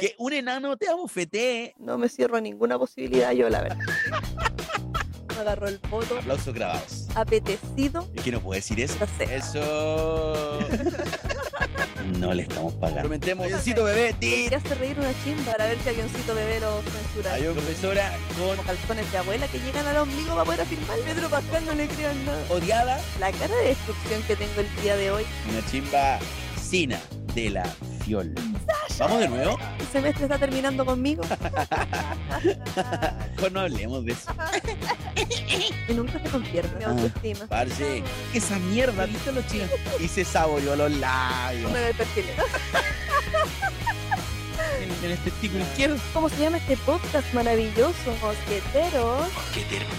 que un enano te abofetee. No me cierro a ninguna posibilidad yo, la verdad. Me agarró el poto. Aplausos grabados. Apetecido. ¿Y qué no puedo decir eso? No sé. Eso. no le estamos pagando. Prometemos, avioncito bebé. tit. ¿Qué hace reír una chimba para ver si avioncito bebé lo censura? Hay una profesora con Como calzones de abuela que llegan al ombligo para poder afirmar. Pedro Pascal no le crean nada. odiada. La cara de destrucción que tengo el día de hoy. Una chimba Sina de la Fiol. ¿Vamos de nuevo? El semestre está terminando conmigo. Mejor no hablemos de eso. Y nunca se convierte mi Ah. autoestima. Parce, esa mierda, ¿viste los chicos? Y se saboreó los labios. Me perfil. En, en el testículo izquierdo. ¿Cómo se llama este podcast maravilloso? Mosqueteros.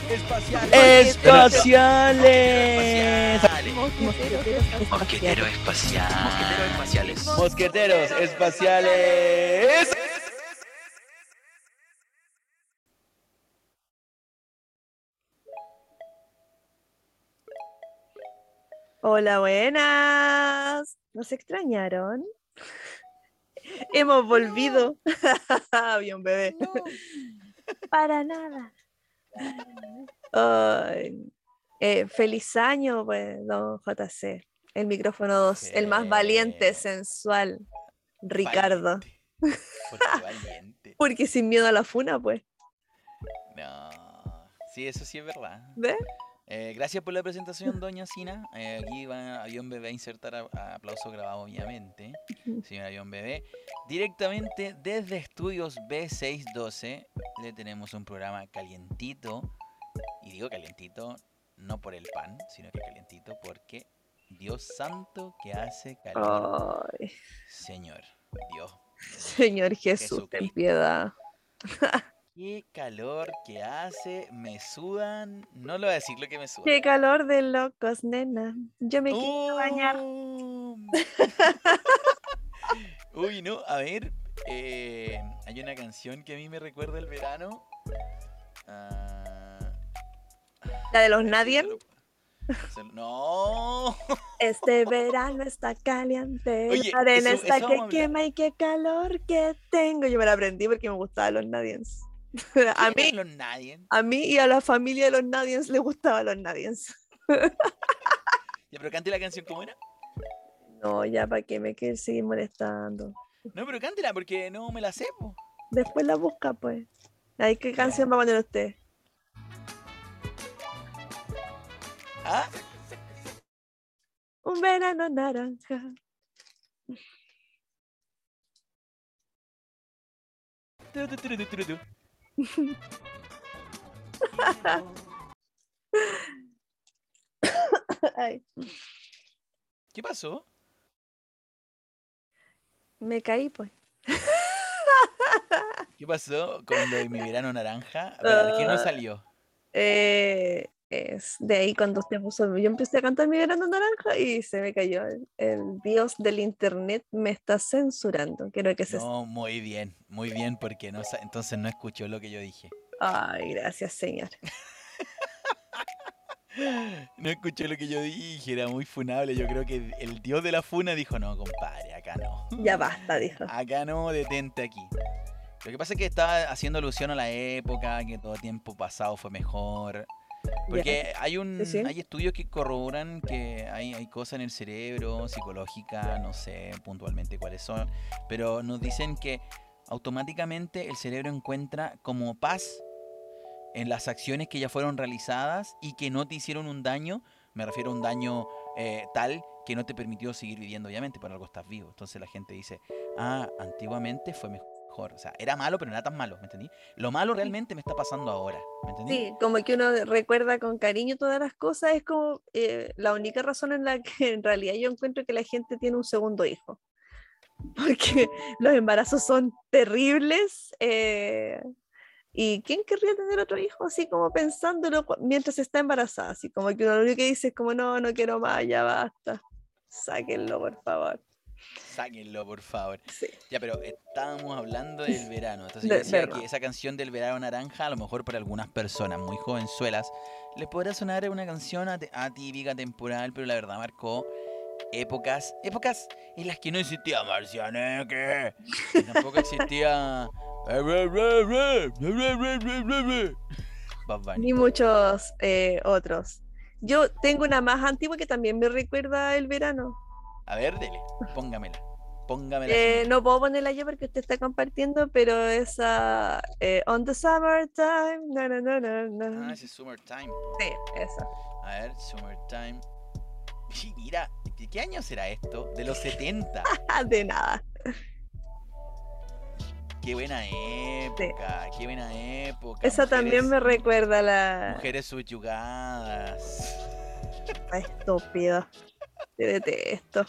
Espaciales. Espaciales. Mosqueteros. Mosquetero espacial. Mosqueteros espaciales. Mosqueteros espaciales. Hola, buenas. ¿Nos extrañaron? Hemos volvido. Bien, bebé. Para nada. Ay, eh, feliz año, pues, don JC. El micrófono 2, el más valiente, sensual, Ricardo. Valiente. Porque valiente. Porque sin miedo a la funa, pues. No. Sí, eso sí es verdad. ¿Ves? Eh, gracias por la presentación, doña Sina. Eh, aquí va Avión Bebé a insertar a- a aplauso grabado, obviamente. Señor Avión Bebé. Directamente desde Estudios B612 le tenemos un programa calientito. Y digo calientito no por el pan, sino que calientito porque Dios santo que hace calor. Ay, Señor, Dios. Señor Jesús, ten piedad. Qué calor que hace, me sudan. No le voy a decir lo que me suda. Qué calor de locos, nena. Yo me quiero bañar. Oh. Uy, no, a ver. eh, hay una canción que a mí me recuerda el verano. Ah, La de los nadie. No. Este verano está caliente, Oye, la arena eso- está eso que quema y qué calor que tengo. Yo me la aprendí porque me gustaban los Nadiens. a mí, Los a mí y a la familia de los Nadiens le gustaban los Nadiens. Ya, pero cante la canción como era. No, ya para qué me quieren seguir molestando. No, pero cántela porque no me la sé. po. Después la busca, pues. Ay, ¿qué canción va a poner usted? ¿Ah? Un verano naranja. Ay, ¿Qué pasó? me caí, pues. ¿Qué pasó con lo de mi verano naranja? ¿Por qué no Ah. salió? Eh, es de ahí cuando usted puso, yo empecé a cantar mi verano naranja y se me cayó. El, el dios del internet me está censurando. Quiero que se... No, muy bien, muy bien, porque no, entonces no escuchó lo que yo dije. Ay, gracias, señor. No escuchó lo que yo dije, era muy funable. Yo creo que el dios de la funa dijo, no, compadre, acá no. Ya basta, dijo. Acá no, detente aquí. Lo que pasa es que estaba haciendo alusión a la época, que todo tiempo pasado fue mejor. Porque hay un Sí, hay estudios que corroboran que hay, hay cosas en el cerebro, psicológica, no sé puntualmente cuáles son, pero nos dicen que automáticamente el cerebro encuentra como paz en las acciones que ya fueron realizadas y que no te hicieron un daño, me refiero a un daño eh, tal que no te permitió seguir viviendo, obviamente, por algo estás vivo. Entonces la gente dice, ah, antiguamente fue mejor. O sea, era malo, pero no era tan malo, ¿me entendí? Lo malo realmente me está pasando ahora, ¿me entendí? Sí, como que uno recuerda con cariño todas las cosas, es como eh, la única razón en la que en realidad yo encuentro que la gente tiene un segundo hijo. Porque los embarazos son terribles. eh, ¿Y quién querría tener otro hijo así como pensándolo mientras está embarazada? Así como que uno lo único que dice es como, no, no quiero más, ya basta. Sáquenlo, por favor. Sáquenlo, por favor. Sí. Ya, pero estábamos hablando del verano. Entonces yo decía que esa canción del verano naranja, a lo mejor para algunas personas muy jovenzuelas, les podrá sonar una canción atípica, temporal, pero la verdad marcó épocas, épocas en las que no existía Marcianeque, y tampoco existía. Ni muchos eh, otros. Yo tengo una más antigua que también me recuerda el verano. A ver, dele, póngamela. Póngamela. Eh, no puedo ponerla yo porque usted está compartiendo, pero esa eh, On the Summertime. Na, na, na, na, na. Ah, ese es Summertime. Sí, esa. A ver, Summertime. Mira, ¿de qué año será esto? De los 70. Ah, de nada. Qué buena época, qué buena época. Esa también me recuerda a la. Mujeres subyugadas. Estúpido. Te detesto.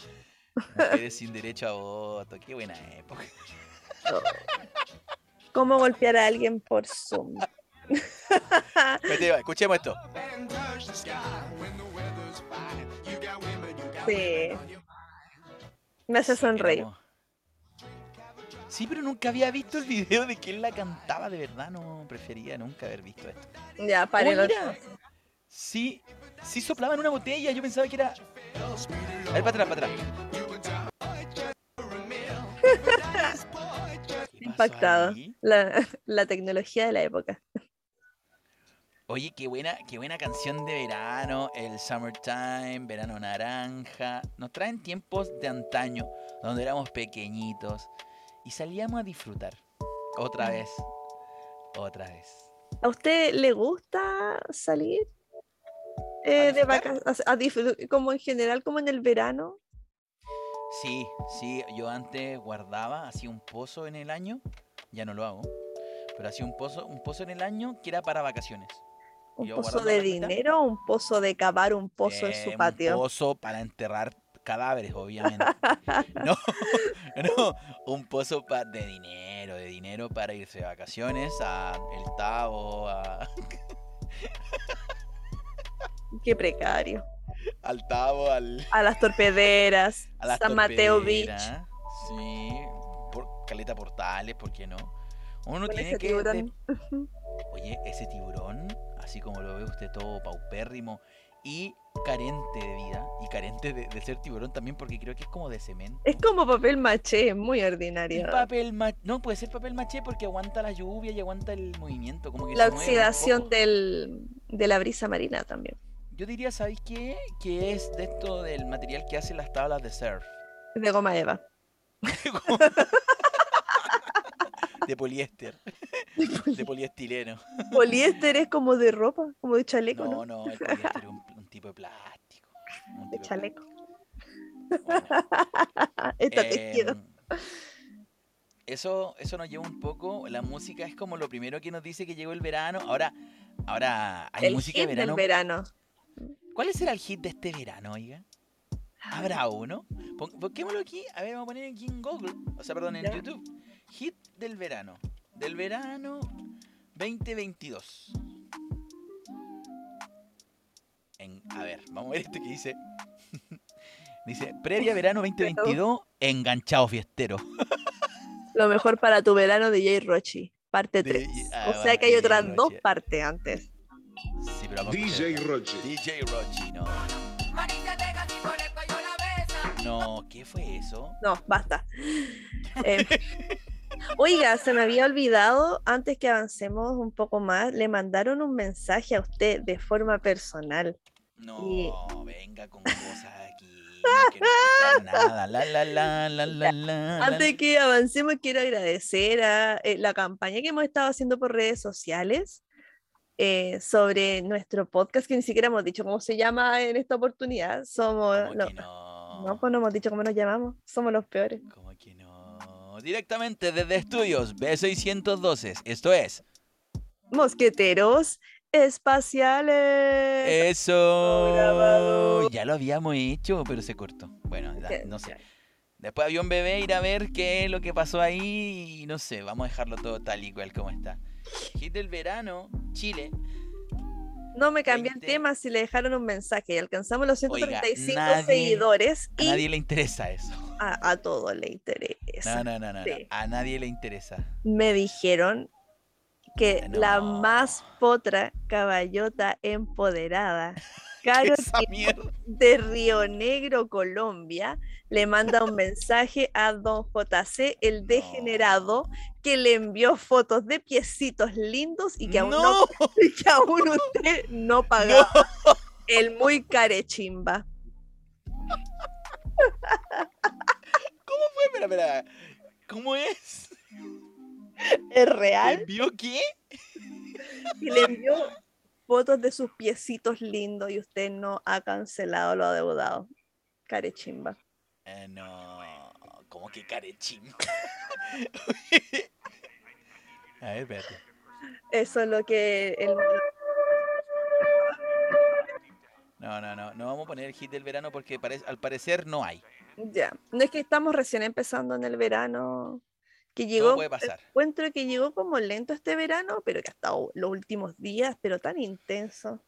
Mujeres sin derecho a voto. Qué buena época. ¿Cómo golpear a alguien por Zoom? Escuchemos esto. Sí. Me hace sonreír. Sí, pero nunca había visto el video de que él la cantaba de verdad. No prefería nunca haber visto esto. Ya, párelo. Oh. Sí, sí soplaba en una botella. Yo pensaba que era. A ver, para atrás, para atrás. ¿Qué pasó Impactado. La, la tecnología de la época. Oye, qué buena, qué buena canción de verano, el Summertime, Verano Naranja. Nos traen tiempos de antaño, donde éramos pequeñitos y salíamos a disfrutar. Otra vez, otra vez. ¿A usted le gusta salir eh, de vacaciones? Como en general, como en el verano. Sí, sí, yo antes guardaba, hacía un pozo en el año, ya no lo hago, pero hacía un pozo, un pozo en el año que era para vacaciones. Un Yo pozo de dinero, un pozo de cavar un pozo en Eh, su Un patio. pozo para enterrar cadáveres, obviamente. No, no, un pozo pa- de dinero, de dinero para irse de vacaciones a El Tavo, a- Qué precario. al Tavo, al, A las torpederas, a las San Mateo Beach. Sí, por Caleta Portales, ¿por qué no? Uno tiene ese que... tiburón. de- Oye, ese tiburón, así como lo ve usted todo paupérrimo y carente de vida, y carente de, de ser tiburón también porque creo que es como de cemento. Es como papel maché, muy ordinario. papel maché, no puede ser papel maché porque aguanta la lluvia y aguanta el movimiento, como que La se oxidación del, de la brisa marina también. Yo diría, ¿sabéis qué? Que es de esto del material que hacen las tablas de surf. De goma eva. de poliéster, de poliestileno. Poliéster es como de ropa, como de chaleco, ¿no? No, no, el poliéster es un, un tipo de plástico. De chaleco. plástico. Está Em, tejido. eso, eso nos lleva un poco. La música es como lo primero que nos dice que llegó el verano. Ahora, ahora hay El música de del verano. ¿Cuál será el hit de este verano, oiga? ¿Habrá uno? Pon- Busquémoslo aquí. A ver, vamos a poner aquí en Google. O sea, perdón, en Ya. YouTube. Hit del verano. Del verano 2022. En, a ver, vamos a ver esto que dice. dice, previa verano 2022, enganchado fiestero. Lo mejor para tu verano de Jay Rochi, parte De- 3. ah, o sea que hay DJ otras dos partes antes. Pero DJ. Rochi. DJ Rochi, no. No, ¿qué fue eso? No, basta. Eh, oiga, se me había olvidado, antes que avancemos un poco más, le mandaron un mensaje a usted de forma personal. No, Y- venga con cosas aquí. No quiero escuchar nada. La, la, la, la, la, la, Antes que avancemos, quiero agradecer a eh, la campaña que hemos estado haciendo por redes sociales eh, sobre nuestro podcast, que ni siquiera hemos dicho cómo se llama en esta oportunidad. Somos. ¿Cómo No, no? no, pues no hemos dicho cómo nos llamamos. Somos los peores. ¿Cómo que no? Directamente desde estudios B612. Esto es. Mosqueteros espaciales. Eso. grabado. Ya lo habíamos hecho, pero se cortó. Bueno, no sé. Después había un bebé ir a ver qué es lo que pasó ahí y no sé, vamos a dejarlo todo tal y cual como está. Hit del verano, Chile. No me cambié el 20. tema si le dejaron un mensaje y alcanzamos los Oiga, 135 nadie- seguidores A y nadie le interesa eso. a, a todos le interesa. No, no, no, no, no. A nadie le interesa. Me dijeron que la más potra caballota empoderada, Caro de Río Negro, Colombia, le manda un mensaje a don JC, el degenerado, que le envió fotos de piecitos lindos y que aún, no, no, y que aún usted no pagaba. El muy carechimba. ¿Cómo fue? Espera, espera. ¿Cómo es? ¿Es ¿Te real? envió qué? Y le envió fotos de sus piecitos lindos y usted no ha cancelado lo adeudado. Carechimba. Eh, no. ¿Cómo que carechín? A ver, espérate. Eso es lo que el No, no, no. No vamos a poner el hit del verano porque al parecer no hay. Ya, no es que estamos recién empezando en el verano, que Todo llegó, puede pasar. encuentro que llegó como lento este verano, pero que ha estado los últimos días, pero tan intenso.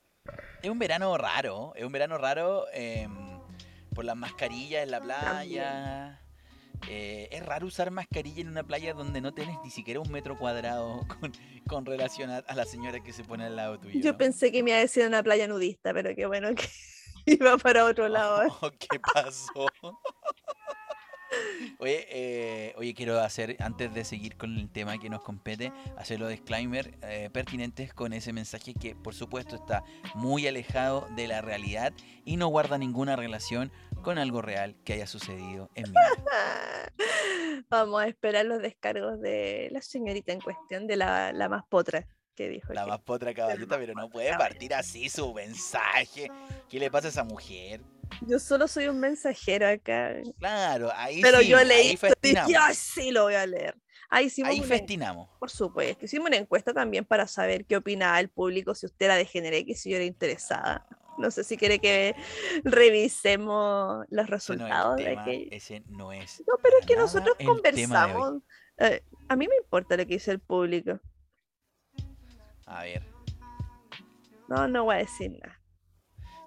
Es un verano raro. Es un verano raro em, por las mascarillas en la playa. Eh, es raro usar mascarilla en una playa donde no tienes ni siquiera un metro cuadrado con, con relación a, a la señora que se pone al lado tuyo. Yo pensé que me iba a decir una playa nudista, pero qué bueno que iba para otro lado. ¿eh? Oh, ¿Qué pasó? Oye, eh, oye, quiero hacer, antes de seguir con el tema que nos compete, hacer los disclaimer eh, pertinentes con ese mensaje que por supuesto está muy alejado de la realidad y no guarda ninguna relación con algo real que haya sucedido en mi vida. Vamos a esperar los descargos de la señorita en cuestión, de la, la más potra que dijo. La que- más potra caballota, pero no puede partir así su mensaje. ¿Qué le pasa a esa mujer? Yo solo soy un mensajero acá, Claro, ahí pero sí, yo leí esto y dije, "Ay, sí, lo voy a leer. Ahí hicimos Ahí festinamos. Por supuesto, hicimos una encuesta también para saber qué opinaba el público, si usted era de Generé, que si yo era interesada. No sé si quiere que revisemos los Ese no es el resultados tema, ese no es No, pero es que nosotros conversamos. eh, a mí me importa lo que dice el público. A ver. No, no voy a decir nada.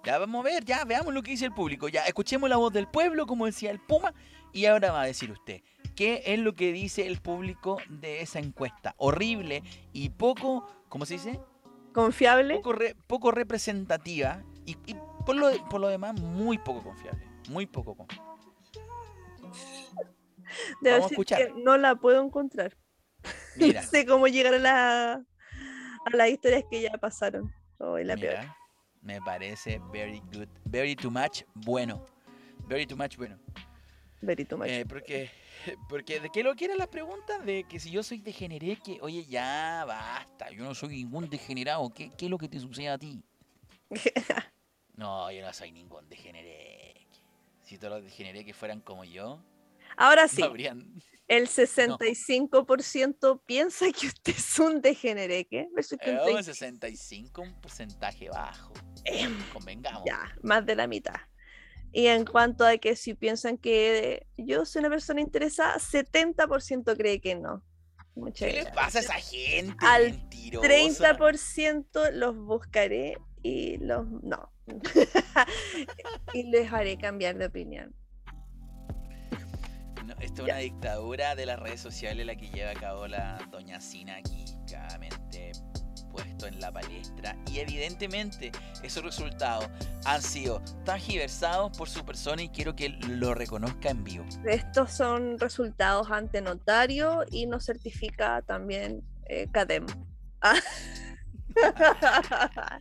Ya vamos a ver, ya veamos lo que dice el público. Ya escuchemos la voz del pueblo, como decía el Puma. Y ahora va a decir usted, ¿qué es lo que dice el público de esa encuesta? Horrible y poco, ¿cómo se dice? ¿Confiable? Poco, re- poco representativa y, y por, lo, por lo demás muy poco confiable. Muy poco confiable. Vamos a decir escuchar. que no la puedo encontrar. Mira, No sé cómo llegar a, la, a las historias que ya pasaron. Oh, la peor. Me parece very good, very too much bueno. Very too much bueno. Very too much. Eh, porque, porque ¿de qué lo quieren las preguntas? De que si yo soy degeneré, que oye, ya basta, yo no soy ningún degenerado, ¿qué, qué es lo que te sucede a ti? No, yo no soy ningún degeneré. Si todos los degeneré que fueran como yo, Ahora no sí, habrían... el 65% piensa que usted es un degeneré. ¿Qué? El Eh, 70 un 65, un porcentaje bajo. Convengamos. Ya, más de la mitad. Y en cuanto a que si piensan que yo soy una persona interesada, 70% cree que no. Muchas ¿Qué gracias. pasa a esa gente? Al mentirosa? 30% los buscaré y los no. y les haré cambiar de opinión. No, esto es una dictadura de las redes sociales la que lleva a cabo la doña Sina aquí, claramente puesto en la palestra. Y evidentemente esos resultados han sido tangiversados por su persona y quiero que lo reconozca en vivo. Estos son resultados ante notario y nos certifica también eh, CADEM. Ah.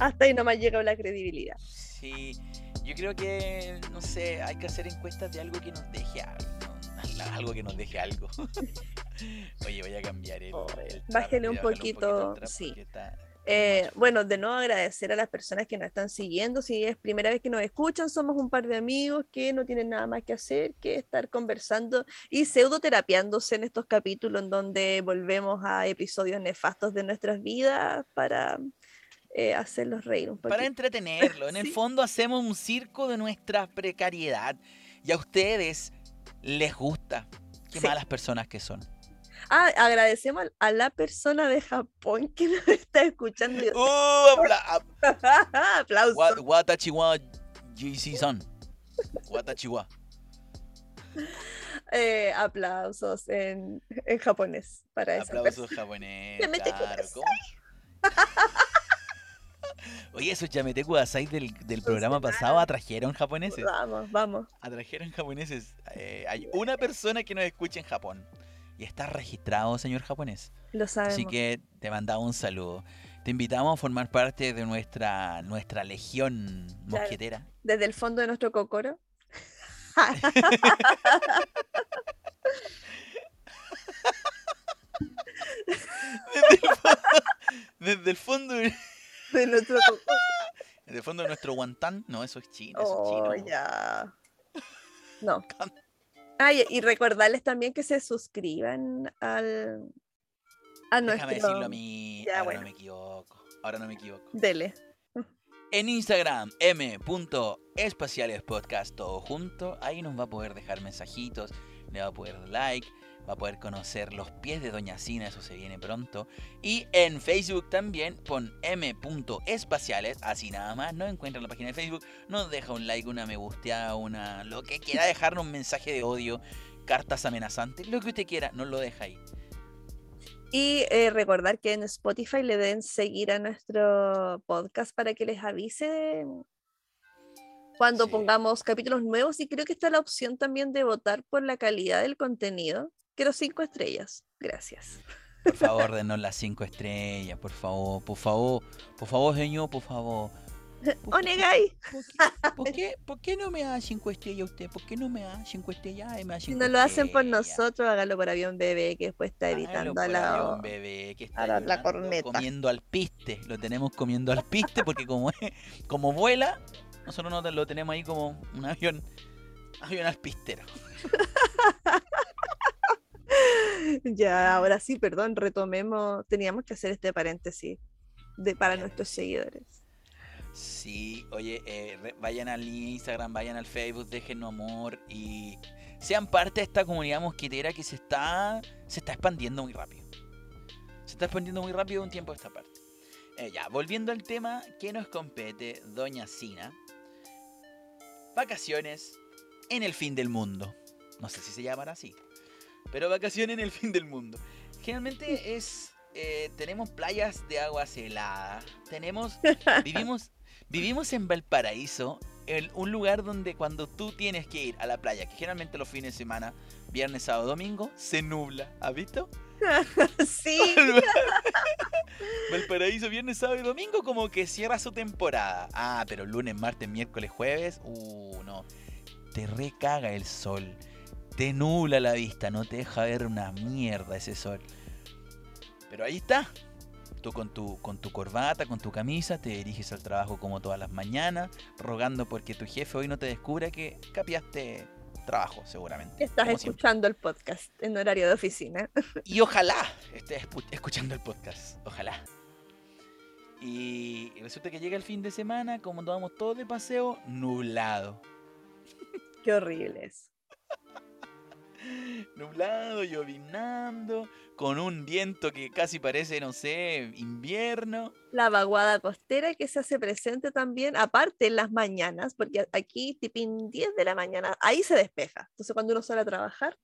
Hasta ahí nomás llega la credibilidad. Sí, yo creo que, no sé, hay que hacer encuestas de algo que nos deje algo. Algo que nos deje algo. Oye, voy a cambiar el. El voy un bajarle poquito, sí. está- Eh, bueno, de nuevo agradecer a las personas que nos están siguiendo. Si es primera vez que nos escuchan, somos un par de amigos que no tienen nada más que hacer que estar conversando y pseudoterapiándose en estos capítulos en donde volvemos a episodios nefastos de nuestras vidas para eh, hacerlos reír un poquito. Para entretenerlo. En el fondo hacemos un circo de nuestra precariedad. Y a ustedes les gusta. Qué Sí. malas personas que son. Ah, agradecemos a la persona de Japón que nos está escuchando. y- ¡Uh! apla- ap- Aplausos. wa- Watachiwa JC-san. Watachiwa. eh, aplausos en, en japonés para esa Aplausos japonés. Oye, esos Yamete Kudasai del, del programa pasado atrajeron japoneses. Vamos, vamos. Atrajeron japoneses. Eh, hay una persona que nos escucha en Japón. Y está registrado, señor japonés. Lo sabemos. Así que te mandamos un saludo. Te invitamos a formar parte de nuestra, nuestra legión mosquetera. Desde el fondo de nuestro cocoro. Desde el fondo, desde el fondo, de- De nuestro el fondo de nuestro guantán. No, eso es chino. Eso es Oh, chino. ya. No. Ah, y, y recordarles también que se suscriban al a nuestro. Déjame decirlo a mí. Ya, Ahora bueno. no me equivoco. Ahora no me equivoco. Dele. En Instagram, m.espacialespodcast, todo junto. Ahí nos va a poder dejar mensajitos, le va a poder dar like, va a poder conocer los pies de Doña Cina, eso se viene pronto. Y en Facebook también, pon m.espaciales, así nada más, no encuentra la página de Facebook, nos deja un like, una me gusteada, una lo que quiera, dejarnos un mensaje de odio, cartas amenazantes, lo que usted quiera, nos lo deja ahí. Y eh, recordar que en Spotify le den seguir a nuestro podcast para que les avise cuando Sí. pongamos capítulos nuevos. Y creo que está la opción también de votar por la calidad del contenido. Quiero cinco estrellas. Gracias. Por favor, denos las cinco estrellas, por favor, por favor, por favor, señor, por favor. Onegai. ¿Por qué, por qué no me da cinco estrellas usted? ¿Por qué no me da cinco estrellas? Ay, me da Si cinco no lo hacen por nosotros, hágalo por avión bebé, que después está por a la. avión, bebé, que está la- la corneta. comiendo al piste. Lo tenemos comiendo al piste porque como, como vuela, nosotros no lo tenemos ahí como un avión, avión al pistero. Ya, ahora sí, perdón, retomemos. Teníamos que hacer este paréntesis de, para nuestros seguidores. Sí, oye, eh, vayan al Instagram, vayan al Facebook, déjenos amor y sean parte de esta comunidad mosquitera que se está, se está expandiendo muy rápido. Se está expandiendo muy rápido un tiempo a esta parte. Eh, ya, volviendo al tema que nos compete, Doña Sina. Vacaciones en el fin del mundo. No sé si se llamará así. Pero vacaciones en el fin del mundo. Generalmente es... eh, tenemos playas de aguas heladas. Tenemos vivimos, vivimos en Valparaíso, el- un lugar donde cuando tú tienes que ir a la playa, que generalmente los fines de semana, viernes, sábado, domingo, se nubla. ¿Has visto? sí, Valparaíso, viernes, sábado y domingo como que cierra su temporada. Ah, pero lunes, martes, miércoles, jueves, uh, no. Te recaga el sol. Te nubla la vista, no te deja ver una mierda ese sol. Pero ahí está. Tú con tu, con tu corbata, con tu camisa, te diriges al trabajo como todas las mañanas, rogando porque tu jefe hoy no te descubra que capiaste trabajo, seguramente. estás siempre. escuchando el podcast en horario de oficina. Y ojalá estés escu- escuchando el podcast. Ojalá. Y resulta que llega el fin de semana, como nos vamos todos de paseo, nublado. Qué horrible es. Nublado, llovinando, con un viento que casi parece, no sé, invierno. La vaguada costera que se hace presente también, aparte en las mañanas, porque aquí, tipín 10 de la mañana, ahí se despeja. Entonces, cuando uno sale a trabajar,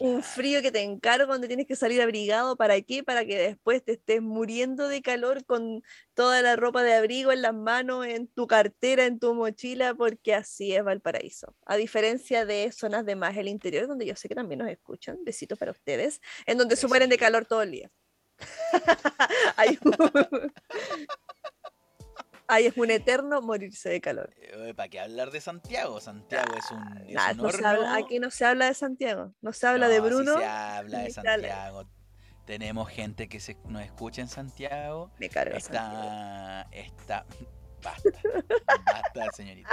un frío que te encarga donde tienes que salir abrigado, ¿para qué? Para que después te estés muriendo de calor con toda la ropa de abrigo en las manos, en tu cartera, en tu mochila, porque así es Valparaíso. A diferencia de zonas de más el interior, donde yo sé que también nos escuchan, besitos para ustedes, en donde se mueren de calor todo el día. ahí es un eterno morirse de calor. Eh, ¿Para qué hablar de Santiago? Santiago es un, es Nah, un no se habla- horno. aquí no se habla de Santiago, no se habla de No, sí Bruno. se habla de. Santiago. Tenemos gente que se, nos escucha en Santiago. Me carga Santiago. Está. Basta. Basta, señorita.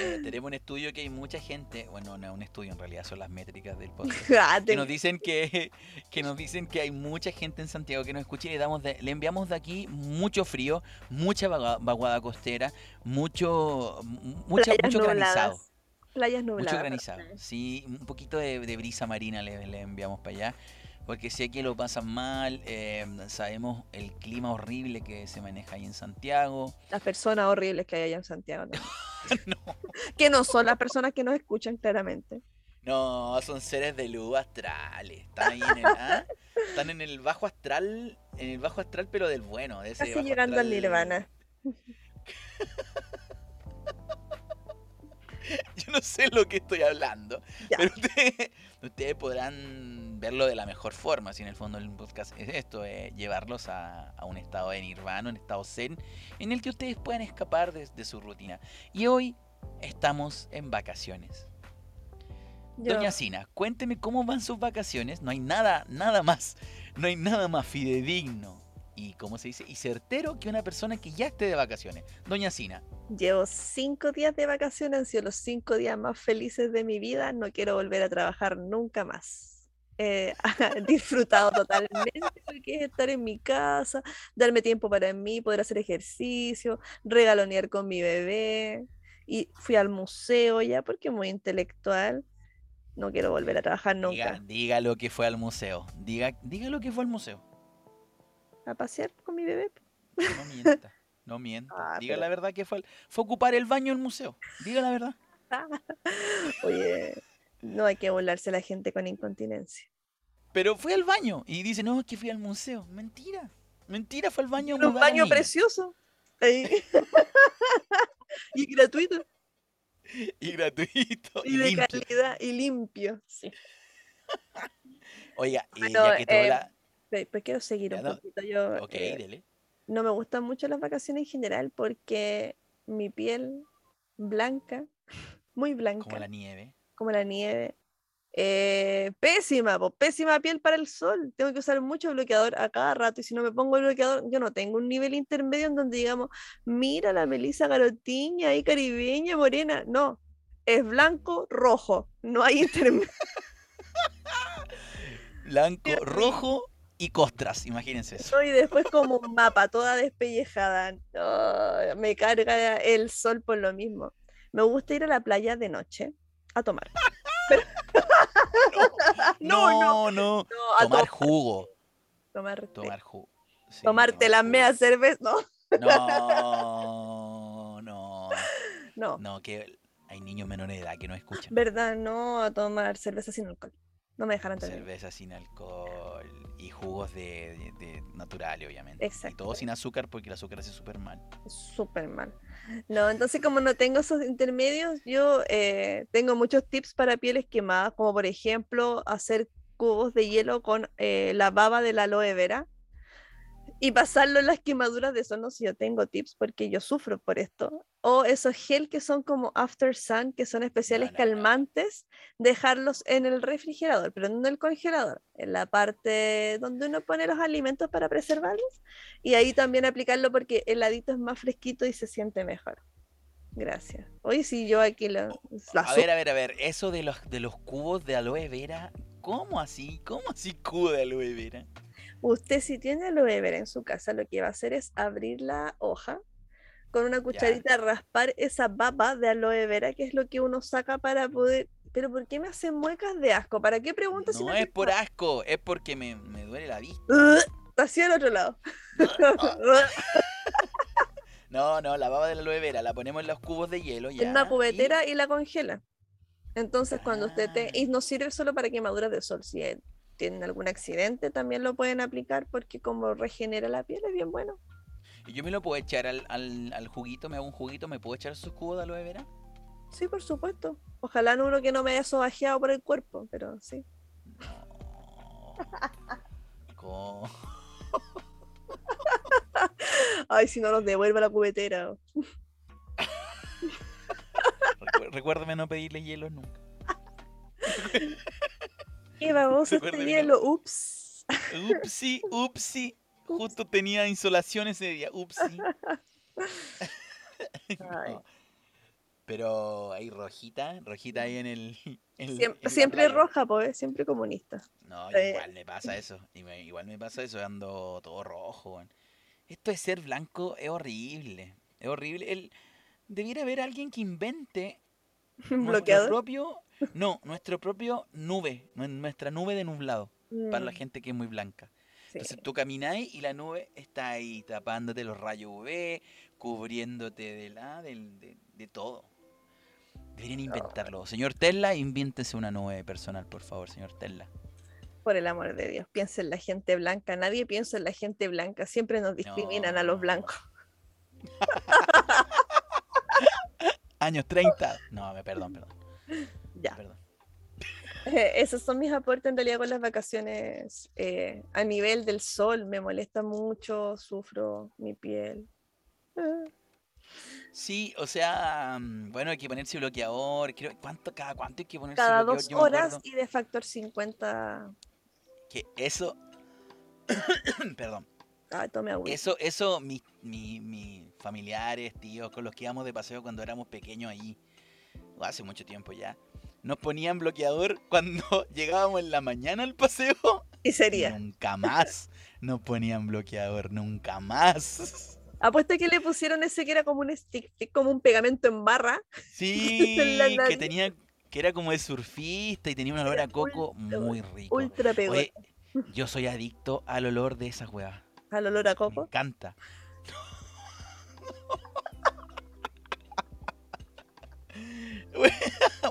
Eh, tenemos un estudio que hay mucha gente. Bueno, no es un estudio, en realidad son las métricas del podcast. Ah, Que nos dicen que, que nos dicen que hay mucha gente en Santiago que nos escucha y le damos de- le enviamos de aquí mucho frío, mucha vaga- vaguada costera, mucho mu- mucha, mucho granizado. Playas nubladas. Mucho granizado. Sí, un poquito de, de brisa marina le, le enviamos para allá. Porque sé que lo pasan mal. eh, sabemos el clima horrible que se maneja ahí en Santiago. Las personas horribles que hay allá en Santiago. ¿no? no, que no son las personas que nos escuchan claramente. No, son seres de luz astrales. Están ahí en el, ¿ah? Están en el bajo astral, en el bajo astral, pero del bueno. De ese Casi llegando al nirvana. Yo no sé lo que estoy hablando. Ya. Pero ustedes, ustedes podrán verlo de la mejor forma. Si en el fondo el podcast es esto, es llevarlos a, a un estado de nirvana, un estado zen, en el que ustedes puedan escapar de, de su rutina. Y hoy estamos en vacaciones. Yo- Doña Sina, cuénteme cómo van sus vacaciones. No hay nada, nada más, no hay nada más fidedigno y, ¿cómo se dice? Y certero que una persona que ya esté de vacaciones. Doña Sina, Llevo cinco días de vacaciones, han sido los cinco días más felices de mi vida. No quiero volver a trabajar nunca más. Eh, disfrutado totalmente porque es estar en mi casa, darme tiempo para mí, poder hacer ejercicio, regalonear con mi bebé. Y fui al museo ya porque muy intelectual. No quiero volver a trabajar diga, nunca. diga lo que fue al museo. Diga, diga lo que fue al museo. A pasear con mi bebé. No mienta, no mienta. Ah, diga pero- la verdad que fue, al- fue ocupar el baño del museo. Diga la verdad. Oye, no hay que burlarse a la gente con incontinencia. Pero fue al baño y dice, no, es que fui al museo. Mentira. Mentira, fue al baño. un baño precioso. Ahí. y gratuito. Y gratuito. Y, Y, de limpio. calidad y limpio. Sí. Oiga, y Bueno, ya que eh, la... Pues quiero seguir Ya un no- poquito. Yo Ok, eh, dele. no me gustan mucho las vacaciones en general porque mi piel blanca, muy blanca, Como la nieve. como la nieve, eh, pésima, pésima piel para el sol. Tengo que usar mucho bloqueador a cada rato y si no me pongo el bloqueador, yo no tengo un nivel intermedio en donde digamos, mira la Melissa Garotiña ahí caribeña, morena. No, es blanco, rojo, no hay intermedio. Blanco, rojo y costras, imagínense eso. Y después como un mapa, toda despellejada. Me carga el sol por lo mismo. Me gusta ir a la playa de noche a tomar. No, no, no, no. no, a Tomar to- jugo. tomar. Tomar jugo. Sí, Tomarte tomar las jugo. meas cervezas. No, No, no. no. No, que hay niños menores de edad que no escuchan. ¿Verdad? No, a tomar cerveza sin alcohol. No me dejaron. Cerveza sin alcohol y jugos de, de- de naturales, obviamente. Y Exacto. todo sin azúcar porque el azúcar hace súper mal. Súper mal. No, entonces como no tengo esos intermedios, yo eh, tengo muchos tips para pieles quemadas, como por ejemplo hacer cubos de hielo con eh, la baba de la aloe vera y pasarlo en las quemaduras de eso. No sé, yo tengo tips porque yo sufro por esto. O esos gel que son como After Sun, que son especiales no, no. calmantes, dejarlos en el refrigerador, pero no en el congelador, en la parte donde uno pone los alimentos para preservarlos. Y ahí también aplicarlo porque el ladito es más fresquito y se siente mejor. Gracias. Hoy sí, yo aquí lo, la A ver, a ver, a ver. Eso de los, de los cubos de aloe vera. ¿Cómo así? ¿Cómo así cubo de aloe vera? Usted si tiene aloe vera en su casa, lo que va a hacer es abrir la hoja con una cucharita, raspar esa baba de aloe vera, que es lo que uno saca para poder... Pero ¿por qué me hacen muecas de asco? ¿Para qué preguntas si No no es por asco, es porque me, me duele la vista. Así al otro lado. No, no, la baba de la aloe vera la ponemos en los cubos de hielo ya. en una cubetera y... la congela. Entonces, cuando usted te... Y no sirve solo para quemaduras de sol. Si tienen algún accidente, también lo pueden aplicar porque como regenera la piel, es bien bueno. ¿Y yo me lo puedo echar al, al, al juguito? ¿Me hago un juguito? ¿Me puedo echar esos cubos de aloe vera? Sí, por supuesto. Ojalá no uno que no me haya sobajeado por el cuerpo, pero sí. No. ¿Cómo? Ay, si no los devuelve la cubetera. Recu- Recuérdame no pedirle hielo nunca. Qué baboso este hielo, ups. Upsi, upsi. Justo tenía insolación ese día. Upsi. No. Pero hay rojita, rojita ahí en el. en- en Siempre, playa. roja, pues, siempre comunista. No, Eh. igual me pasa eso. Igual me pasa eso, ando todo rojo. Esto de ser blanco es horrible. Es horrible. El, debiera haber alguien que invente Un bloqueador. propio. No, nuestro propio nube. nue- Nuestra nube de nublado. Para la Mm, gente que es muy blanca. sí. Entonces tú camináis y la nube está ahí tapándote los rayos UV, cubriéndote de, la, de, de todo. Deberían inventarlo. Señor Tesla, invéntese una nube personal, por favor, señor Tesla. Por el amor de Dios, piensa en la gente blanca. Nadie piensa en la gente blanca. Siempre nos discriminan a los blancos. Años 30. No, me perdón, perdón. Ya. perdón. Eh, esos son mis aportes en realidad con las vacaciones. eh, a nivel del sol, me molesta mucho, sufro mi piel. Ah, Sí, o sea, mm, bueno, hay que ponerse bloqueador. Creo, ¿cuánto, cada cuánto hay que ponerse Cada bloqueador? dos Yo me horas y de factor 50. que eso. perdón. Ah, tome agua. Eso, eso, mis mi, mi familiares, tíos, con los que íbamos de paseo cuando éramos pequeños ahí, o hace mucho tiempo ya, nos ponían bloqueador cuando llegábamos en la mañana al paseo. Y sería. Nunca más nos ponían bloqueador, nunca más. Apuesto que le pusieron ese que era como un stick, como un pegamento en barra. Sí, que tenía, que era como de surfista y tenía un olor Era a coco ultra- muy rico. Ultra. Oye, yo soy adicto al olor de esas weas. Al olor a Me coco. encanta.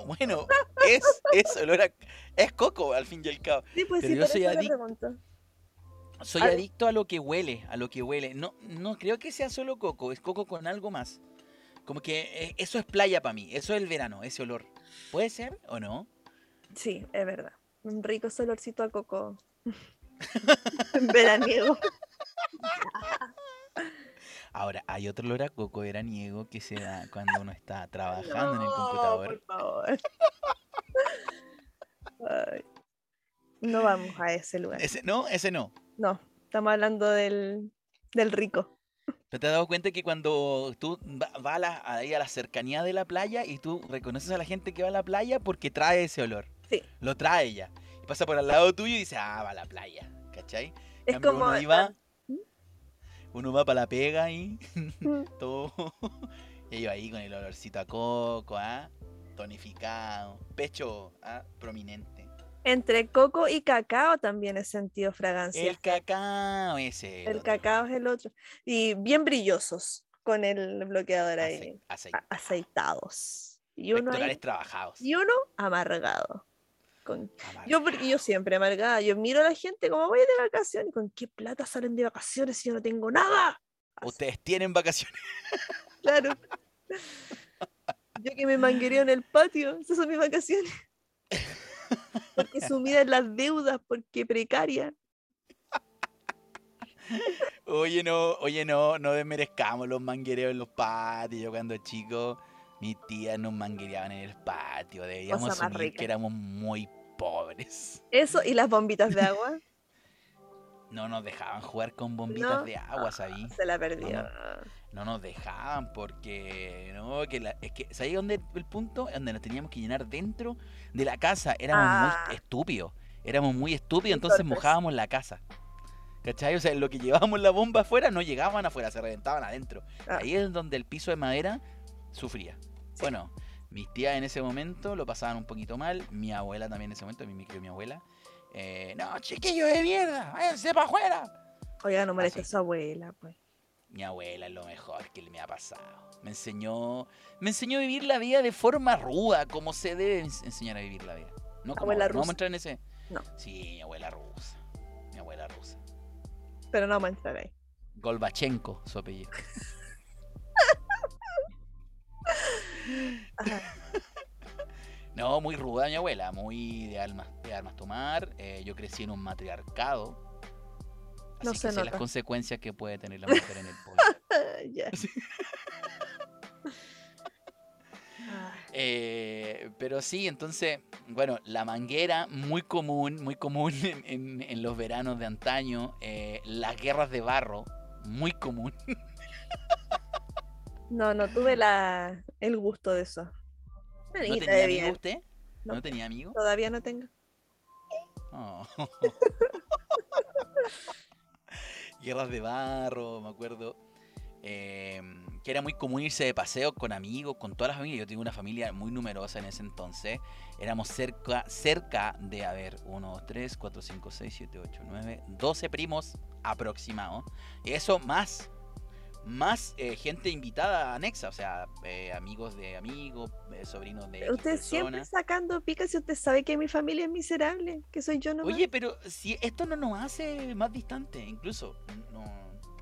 Bueno, es, es olor a. Es coco al fin y al cabo. Sí, pues pero sí, yo soy adic-. Soy A adicto a lo que huele, a lo que huele. No, no creo que sea solo coco, es coco con algo más. Como que eh, eso es playa para mí, eso es el verano, ese olor. ¿Puede ser o no? Sí, es verdad. Un rico olorcito a coco. Veraniego. Ahora, hay otro olor a coco veraniego que se da cuando uno está trabajando en el computador. Por favor. Ay. No vamos a ese lugar. Ese no, ese no. No, estamos hablando del, del rico. ¿Pero te has dado cuenta que cuando tú va- vas a la, ahí a la cercanía de la playa y tú reconoces a la gente que va a la playa porque trae ese olor? Sí. Lo trae ella. Y pasa por al lado tuyo y dice, ah, va a la playa. ¿Cachai? Es Cambio, como. iba, uno va para la pega Mm, todo. y yo ahí con el olorcito a coco, ¿ah? Tonificado. Pecho, ¿ah? Prominente. Entre coco y cacao también he sentido fragancia. El cacao ese. El otro. cacao es el otro. Y bien brillosos con el bloqueador ahí. Ace- aceitados. Y uno, ahí- trabajados. y uno amargado. Con Amarga. Yo, porque yo siempre amargada, yo miro a la gente como voy de vacaciones, ¿con qué plata salen de vacaciones si yo no tengo nada? Así, Ustedes tienen vacaciones. Claro. Yo que me manguereo en el patio, esas son mis vacaciones. Porque sumida en las deudas, porque precaria. Oye, no, oye, no, no desmerezcamos los manguereos en los patios. Cuando chico, mis tías nos manguereaban en el patio. Debíamos asumir rica. que éramos muy pobres. Eso y las bombitas de agua, No nos dejaban jugar con bombitas No. de agua, ¿sabí? se la perdió. No, No nos dejaban porque, no, que la, es que, ¿sabes dónde el punto? Donde nos teníamos que llenar dentro de la casa. Éramos Ah. muy estúpidos. Éramos muy estúpidos, entonces mojábamos la casa. ¿Cachai? O sea, lo que llevábamos la bomba afuera no llegaban afuera, se reventaban adentro. Ah. Ahí es donde el piso de madera sufría. Bueno, mis tías en ese momento lo pasaban un poquito mal. Mi abuela también en ese momento, a mí me crió mi abuela. Eh, no, chiquillo de mierda, váyanse para afuera. Oiga, no molesta a su abuela, pues. Mi abuela es lo mejor que me ha pasado. Me enseñó, me enseñó a vivir la vida de forma ruda, como se debe ens- enseñar a vivir la vida. No, como, Abuela no vamos rusa. a entrar en ese. No. Sí, mi abuela rusa. Mi abuela rusa. Pero no vamos a entrar ahí. Golbachenko, su apellido. No, muy ruda mi abuela, muy de almas, de armas tomar. Eh, yo crecí en un matriarcado. Así No que sé las consecuencias que puede tener la mujer en el pueblo. Eh, pero sí, entonces, bueno, la manguera, muy común, muy común en, en- en los veranos de antaño. eh, las guerras de barro, muy común. No, no tuve la, el gusto de eso. ¿No tenía amigo usted? ¿No, No. tenía amigo? Todavía no tengo. Oh. Guerras de barro, me acuerdo. eh, que era muy común irse de paseo con amigos, con toda la familia. Yo tengo una familia muy numerosa en ese entonces. Éramos cerca, cerca de, a ver, 1, 2, 3, 4, 5, 6, 7, 8, 9, 12 primos aproximados. Y eso más más eh, gente invitada anexa, o sea, eh, amigos de amigos, eh, sobrinos de X Usted siempre personas. sacando picas si usted sabe que mi familia es miserable, que soy yo nomás. Oye, pero si esto no nos hace más distantes, incluso no,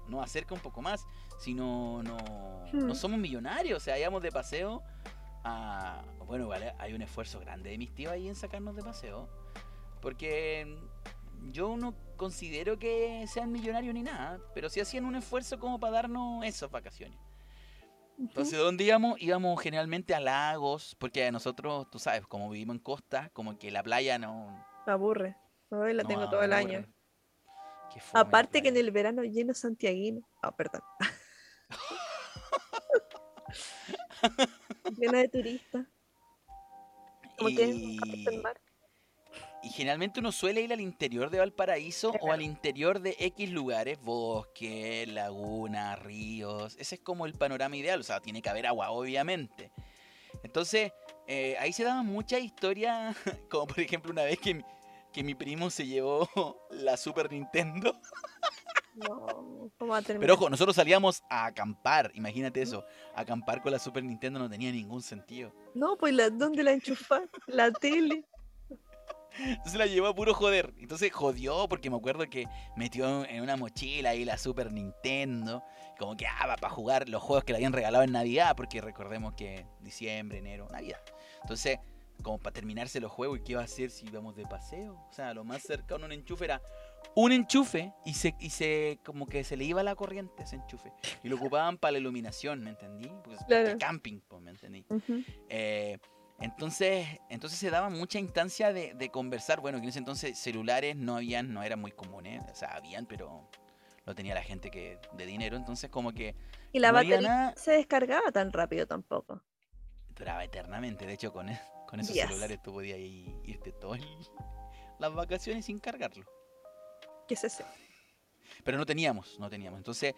nos acerca un poco más, si no, no, no Hmm. somos millonarios, o sea, íbamos de paseo a... Bueno, vale, hay un esfuerzo grande de mis tíos ahí en sacarnos de paseo, porque yo no considero que sean millonarios ni nada, pero sí hacían un esfuerzo como para darnos esas vacaciones. Entonces, ¿dónde íbamos? Íbamos generalmente a lagos, porque nosotros, tú sabes, como vivimos en costa, como que la playa no... Me aburre. Hoy la no tengo todo el año. Aparte que en el verano lleno santiaguino. Ah, perdón. Llena de turistas. Como que Y, aparte el mar. Y generalmente uno suele ir al interior de Valparaíso o al interior de X lugares, bosque, laguna, ríos. Ese es como el panorama ideal, o sea, tiene que haber agua, obviamente. Entonces, eh, ahí se daban muchas historias, como por ejemplo una vez que mi, que mi primo se llevó la Super Nintendo. No, ¿cómo va a terminar? Pero ojo, nosotros salíamos a acampar, imagínate eso. Acampar con la Super Nintendo no tenía ningún sentido. No, pues la, ¿dónde la enchufar? La tele. Entonces la llevó a puro joder. Entonces jodió porque me acuerdo que metió en una mochila ahí la Super Nintendo. Como que ah, para jugar los juegos que le habían regalado en Navidad. Porque recordemos que diciembre, enero, Navidad. Entonces, como para terminarse los juegos, ¿y qué va a hacer si íbamos de paseo? O sea, lo más cercano a un enchufe era un enchufe y se, y se como que se le iba la corriente a ese enchufe. Y lo ocupaban para la iluminación, ¿me entendí? Pues, Claro. de camping, pues, ¿me entendí? Ujú. Eh, entonces, entonces se daba mucha instancia de, de conversar. Bueno, que en ese entonces celulares no habían, no eran muy comunes. O sea, habían, pero lo tenía la gente que de dinero. Entonces, como que Y la no batería nada, se descargaba tan rápido tampoco. duraba eternamente. De hecho, con, e- con esos Yes. celulares tú podías ir- irte todas las vacaciones sin cargarlo. ¿Qué es eso? Pero no teníamos, no teníamos. Entonces,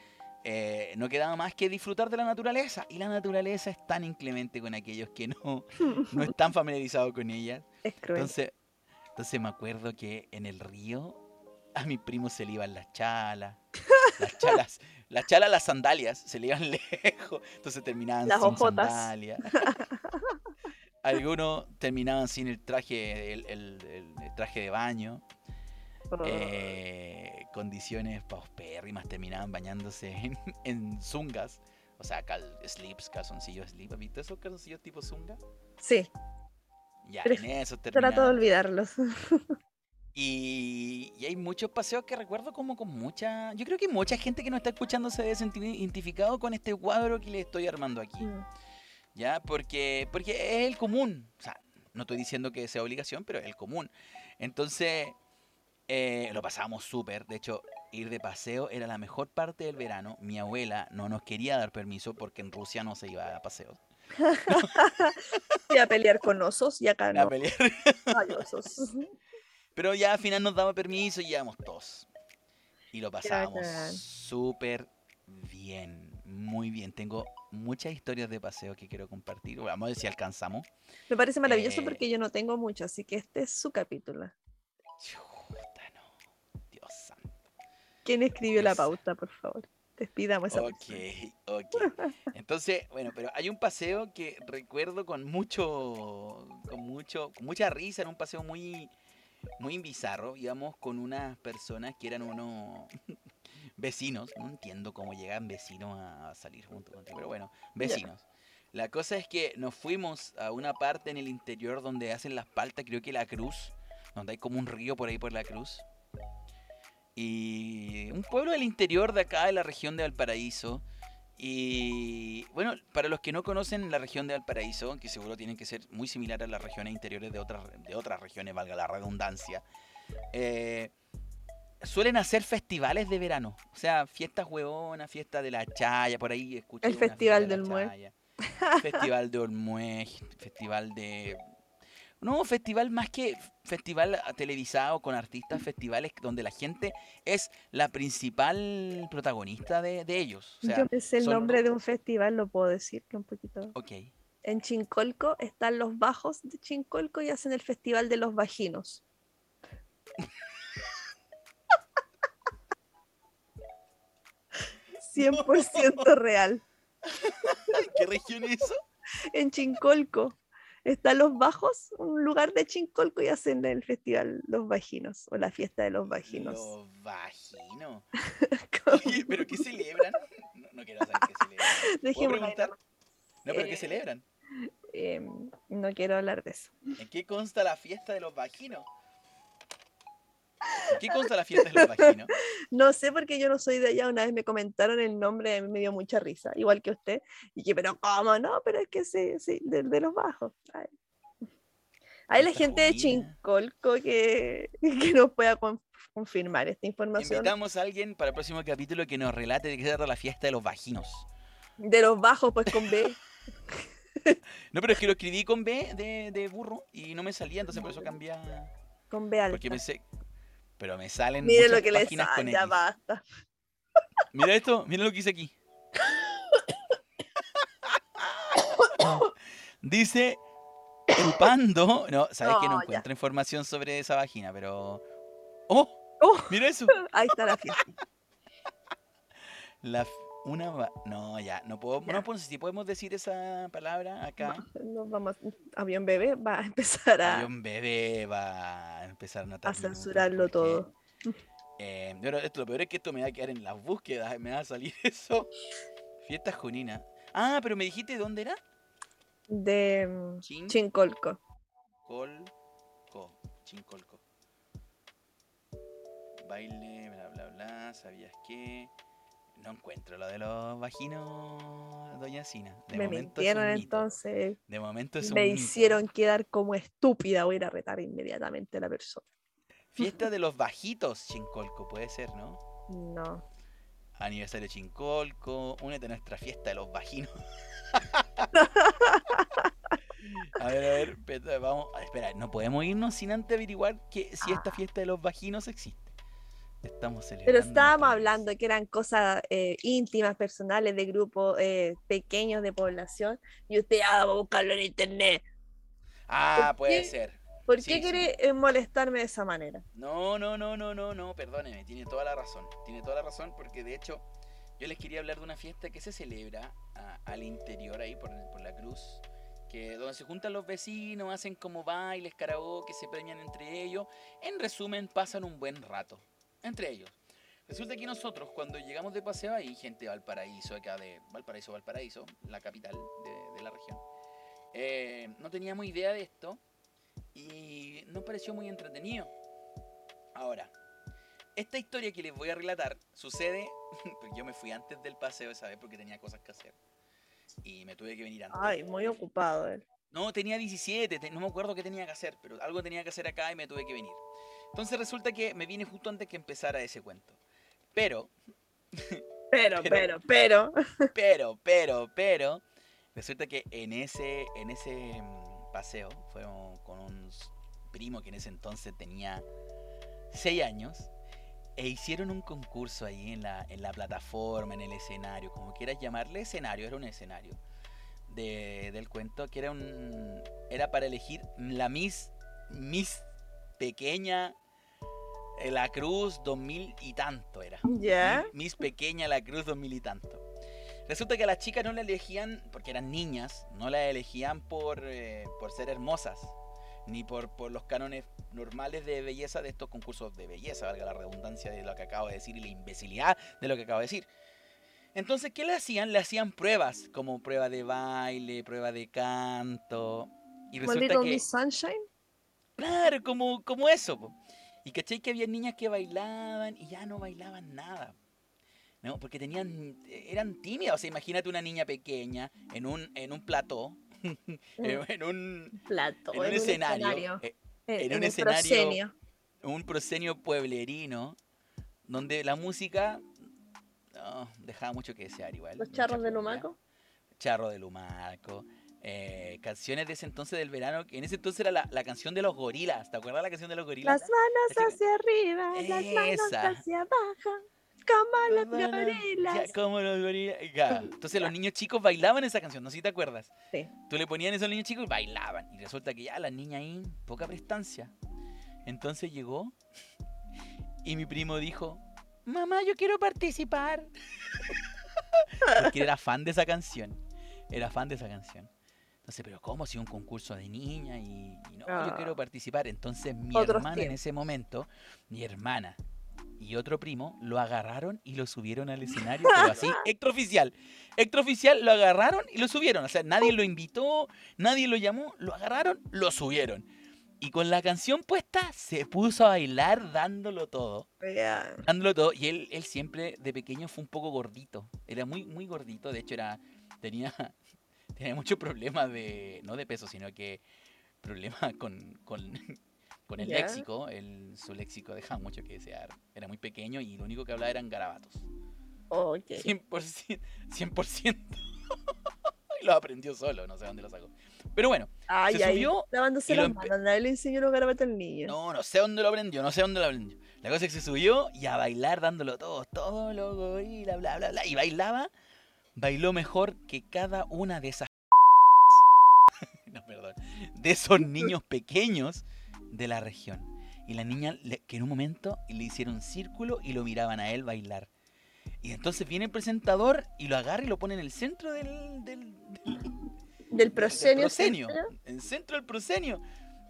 eh, no quedaba más que disfrutar de la naturaleza. Y la naturaleza es tan inclemente con aquellos que no, no están familiarizados con ella. Es cruel. Entonces, entonces me acuerdo que en el río a mi primo se le iban las chalas. Las chalas, las chalas, las sandalias, se le iban lejos. Entonces terminaban Las sin ojotas. sandalias. Algunos terminaban sin el traje, el, el- el- el traje de baño. Oh, Eh, condiciones paupérrimas, terminaban bañándose en, en zungas. O sea, cal, slips, calzoncillos slip. ¿Has visto esos calzoncillos tipo zunga? sí, Ya, Pero en eso trato de olvidarlos. Y, y hay muchos paseos que recuerdo como con mucha... Yo creo que mucha gente que nos está escuchando se debe sentir identificado con este cuadro que le estoy armando aquí. Mm. ¿Ya? Porque, porque es el común. O sea, no estoy diciendo que sea obligación, pero es el común. Entonces, eh, lo pasábamos súper. De hecho, ir de paseo era la mejor parte del verano. Mi abuela no nos quería dar permiso porque en Rusia no se iba a paseos. Fui a pelear con osos y acá A no pelear. hay osos. Pero ya al final nos daba permiso y íbamos todos. Y lo pasábamos súper bien, muy bien. Tengo muchas historias de paseo que quiero compartir. Vamos a ver si alcanzamos. Me parece maravilloso Eh, porque yo no tengo mucho, así que este es su capítulo. ¿Quién escribió la pauta, por favor? Despidamos esa Ok, persona. ok. Entonces, bueno, pero hay un paseo que recuerdo con mucho, con mucho, con mucha risa, era un paseo muy, muy bizarro. Íbamos con unas personas que eran unos vecinos. No entiendo cómo llegan vecinos a salir juntos contigo, pero bueno, vecinos. La cosa es que nos fuimos a una parte en el interior donde hacen las paltas, creo que la cruz, donde hay como un río por ahí por la cruz. Y un pueblo del interior de acá, de la región de Valparaíso. Y bueno, para los que no conocen la región de Valparaíso, que seguro tienen que ser muy similar a las regiones interiores de otras, de otras regiones, valga la redundancia, eh, suelen hacer festivales de verano. O sea, fiestas huevonas, fiesta de la chaya, por ahí escuché. El Festival de del Mue. Chaya, Festival de Olmué, festival de... No, festival más que festival televisado con artistas, festivales donde la gente es la principal protagonista de, de ellos. O sea, Yo me sé el son- nombre de un festival, lo puedo decir que un poquito. ok. En Chincolco están los bajos de Chincolco y hacen el festival de los vaginos. 100% real. ¿En qué región es eso? En Chincolco. Están los bajos, un lugar de Chincolco y hacen el festival Los Vaginos o la fiesta de los vaginos. Los vaginos. Oye, ¿Pero qué celebran? No, no quiero saber qué celebran. No, pero ¿qué Eh, celebran? Em, no quiero hablar de eso. ¿En qué consta la fiesta de los vaginos? ¿En qué consta la fiesta de los vaginos? No sé porque yo no soy de allá. Una vez me comentaron el nombre, a mí me dio mucha risa, igual que usted. Y que, pero ¿cómo no? Pero es que sí, sí, de, de los bajos. Ay. Hay la gente de. Chincolco que, que nos pueda con- confirmar esta información. Invitamos a alguien para el próximo capítulo que nos relate de qué se trata la fiesta de los vaginos. De los bajos, pues con B. No, pero es que lo escribí con B de, de burro y no me salía, entonces por eso cambié. Con B alta. Porque pensé. Pero me salen. Mire muchas lo que le páginas con sale, ya basta. Mira esto, mira lo que hice aquí. Dice chupando. No, sabes que no ya. encuentro información sobre esa vagina, pero. ¡Oh! Oh. Mira eso. Ahí está la fiesta. La, una va- No, ya, no puedo. Ya. No, pues, si podemos decir esa palabra acá. Nos vamos, avión bebé va a empezar a, un bebé va a empezar a a censurarlo todo. Eh, pero esto, lo peor es que esto me va a quedar en las búsquedas, me va a salir eso. Fiesta junina. Ah, pero me dijiste de dónde era. De Chin. Chincolco. Colco. Chincolco. Baile, bla, bla, bla. ¿Sabías qué? No encuentro lo de los vaginos, doña Sina. De me momento es un mintieron mito. entonces. De momento es un Me mito. hicieron quedar como estúpida. Voy a ir a retar inmediatamente a la persona. Fiesta de los bajitos, Chincolco, puede ser, ¿no? No. Aniversario Chincolco, únete a nuestra fiesta de los vaginos. a ver, a ver, vamos, espera, no podemos irnos sin antes averiguar que si esta Ah. fiesta de los vaginos existe. Estamos celebrando. Pero estábamos hablando que eran cosas eh, íntimas, personales, de grupos eh, pequeños de población. Y usted, ah, va a buscarlo en internet. Ah, ¿por puede qué? ser. ¿Por Sí, qué quiere eh, molestarme de esa manera? No, no, no, no, no, no, perdóneme, tiene toda la razón. Tiene toda la razón porque de hecho yo les quería hablar de una fiesta que se celebra a- al interior ahí por, por la cruz, que donde se juntan los vecinos, hacen como bailes, karaoke, se premian entre ellos. En resumen, pasan un buen rato entre ellos. Resulta que nosotros cuando llegamos de paseo ahí, gente de Valparaíso, acá de Valparaíso, Valparaíso, la capital de, de la región, eh, no teníamos idea de esto y nos pareció muy entretenido. Ahora, esta historia que les voy a relatar sucede, porque yo me fui antes del paseo esa vez porque tenía cosas que hacer. Y me tuve que venir antes. Ay, muy ocupado él. No, tenía 17, te- no me acuerdo qué tenía que hacer, pero algo tenía que hacer acá y me tuve que venir. Entonces resulta que me vine justo antes que empezara ese cuento. Pero, Pero, Pero- pero, pero. pero, pero, resulta que en ese, en ese mm, paseo, fuimos con un primo que en ese entonces tenía 6 años, e hicieron un concurso ahí en la, en la plataforma, en el escenario, como quieras llamarle escenario, era un escenario de- del cuento, que era un era para elegir la Miss, Miss pequeña, la Cruz 2000 y tanto era. Ya. Miss, Miss Pequeña La Cruz 2000 y tanto. Resulta que a las chicas no la elegían, porque eran niñas, no la elegían por, eh, por ser hermosas, ni por, por los cánones normales de belleza de estos concursos de belleza, valga la redundancia de lo que acabo de decir y la imbecilidad de lo que acabo de decir. Entonces, ¿qué le hacían? Le hacían pruebas, como prueba de baile, prueba de canto. Y resulta que... Sunshine. Claro, como, como eso. po. Y caché que había niñas que bailaban y ya no bailaban nada. No, porque tenían, eran tímidas. O sea, imagínate una niña pequeña en un, en un plató, en, en un, Plato. en un escenario, eh, en, en en un escenario proscenio. un proscenio pueblerino, donde la música dejaba mucho que desear igual. Los charros de. Lumaco. Charro de Lumarco. Eh, canciones de ese entonces del verano, que en ese entonces era la, la canción de los gorilas. ¿Te acuerdas la canción de los gorilas? Las manos hacia arriba, las manos hacia abajo. Como los Bueno, gorilas. ya, como los gorilas. ya. Entonces los niños chicos bailaban esa canción, no sé si te acuerdas. Sí. Tú le ponían eso a los niños chicos y bailaban. Y resulta que ya las niñas ahí, poca prestancia. Entonces llegó y mi primo dijo, mamá, yo quiero participar. Porque era fan de esa canción. Era fan de esa canción. Entonces, pero ¿cómo si un concurso de niña y, y no, yo Ah. quiero participar? Entonces mi Otros hermana en ese momento, mi hermana y otro primo lo agarraron y lo subieron al escenario, pero así, extraoficial. Extraoficial lo agarraron y lo subieron. O sea, nadie lo invitó, nadie lo llamó, lo agarraron, lo subieron. Y con la canción puesta se puso a bailar dándolo todo dándolo todo. Y él, él siempre de pequeño fue un poco gordito. Era muy, muy gordito. De hecho, era, tenía, tenía muchos problemas de, no de peso, sino que problemas con, con, con el léxico. El, su léxico dejaba mucho que desear. Era muy pequeño y lo único que hablaba eran garabatos. Ok. 100%. 100%. y lo aprendió solo, no sé dónde lo sacó. Pero bueno, Ay, se ay, subió lavándose y lo las manos. Nadie le enseñó los garabatos al niño. No, no sé dónde lo aprendió, no sé dónde lo aprendió. La cosa es que se subió y a bailar dándolo todo, todo lo gorila, bla, bla, bla. Y bailaba, bailó mejor que cada una de esas... no, perdón. De esos niños pequeños de la región. Y la niña, le- que en un momento le hicieron un círculo y lo miraban a él bailar. Y entonces viene el presentador y lo agarra y lo pone en el centro del, del, del- Del ¿cierto? En el centro del proscenio.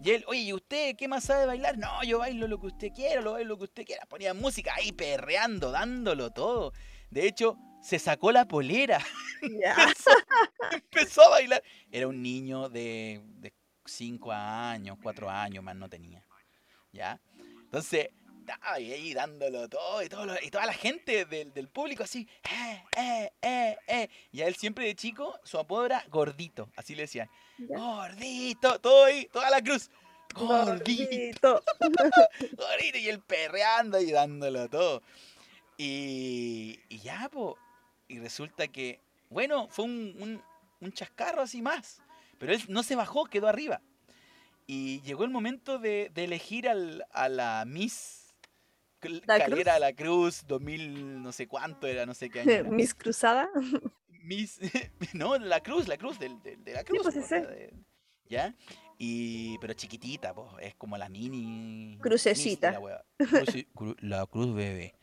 Y él, oye, ¿y usted qué más sabe bailar? No, yo bailo lo que usted quiera, lo bailo lo que usted quiera. Ponía música ahí perreando, dándolo todo. De hecho, se sacó la polera, empezó, empezó a bailar. Era un niño de 5 años, 4 años, más no tenía. ¿Ya? Entonces, estaba ahí dándolo todo y, todo lo- y toda la gente del, del público así, eh, eh, eh, eh. Y a él siempre de chico, su apodo era Gordito, así le decían. Gordito, todo ahí, toda la cruz. Gordito, Gordito. gordito, y él perreando y dándolo todo. Y, y ya, po. Y resulta que, bueno, fue un, un- un chascarro así más. Pero él no se bajó, quedó arriba. Y llegó el momento de, de elegir al- a la Miss Cl- ¿La Calera Cruz? La Cruz 2000, no sé cuánto era, no sé qué año. era. Miss Cruzada. Miss, no, la cruz, la cruz de la cruz. pues, sí de- ¿Ya? Y, pero chiquitita, pues, es como la mini. Miss Crucecita. La, cru- la cruz bebé.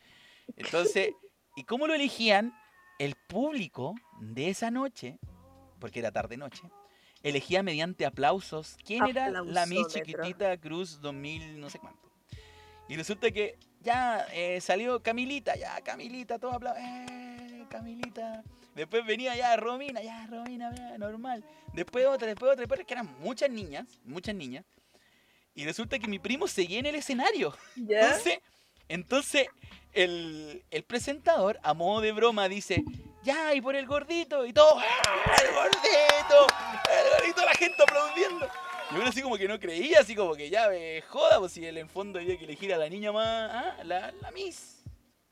Entonces, ¿y cómo lo elegían? El público de esa noche, porque era tarde-noche, elegía mediante aplausos quién era la Miss Aplausómetro. Chiquitita Cruz 2000, no sé cuánto. Y resulta que ya eh, salió Camilita, ya Camilita, todo aplauso, eh, Camilita. Después venía ya Romina, ya Romina, ya, normal. Después otra, después otra, después que eran muchas niñas, muchas niñas. Y resulta que mi primo seguía en el escenario. ¿Ya? Entonces, entonces el, el presentador, a modo de broma, dice, ya, y por el gordito, y todo, ¡ah, el gordito, el gordito, la gente aplaudiendo. Y uno así como que no creía, así como que ya me joda, pues si él en fondo había que elegir a la niña más, ah, la, la Miss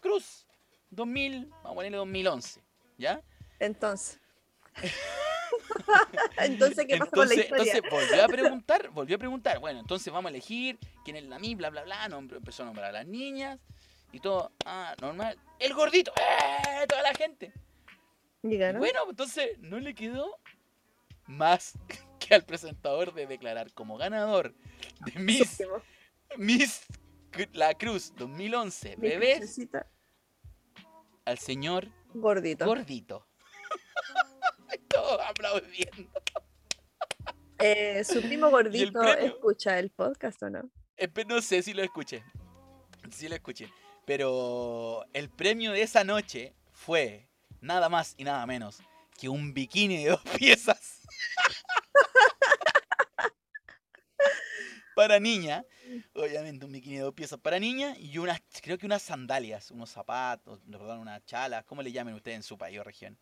Cruz, 2000, vamos a ponerle 2011, ¿ya? Entonces. entonces, ¿qué pasa con la Entonces, historia? entonces volvió a preguntar, volvió a preguntar, bueno, entonces vamos a elegir quién es la Miss, bla, bla, bla, nombre- empezó a nombrar a las niñas y todo, ah, normal, el gordito, ¡eh! toda la gente. ¿Y ganó? Bueno, entonces no le quedó más que al presentador de declarar como ganador de Miss. Miss La Cruz 2011, Mi bebés, crucecita, al señor Gordito. gordito. Todos aplaudiendo. Eh, su primo gordito escucha el podcast o no? Espe- No sé si lo escuché. Sí lo escuché. Pero el premio de esa noche fue nada más y nada menos que un bikini de dos piezas. para niña. Obviamente un bikini de dos piezas para niña y unas, creo que unas sandalias, unos zapatos, perdón, unas chalas, como le llamen ustedes en su país o región.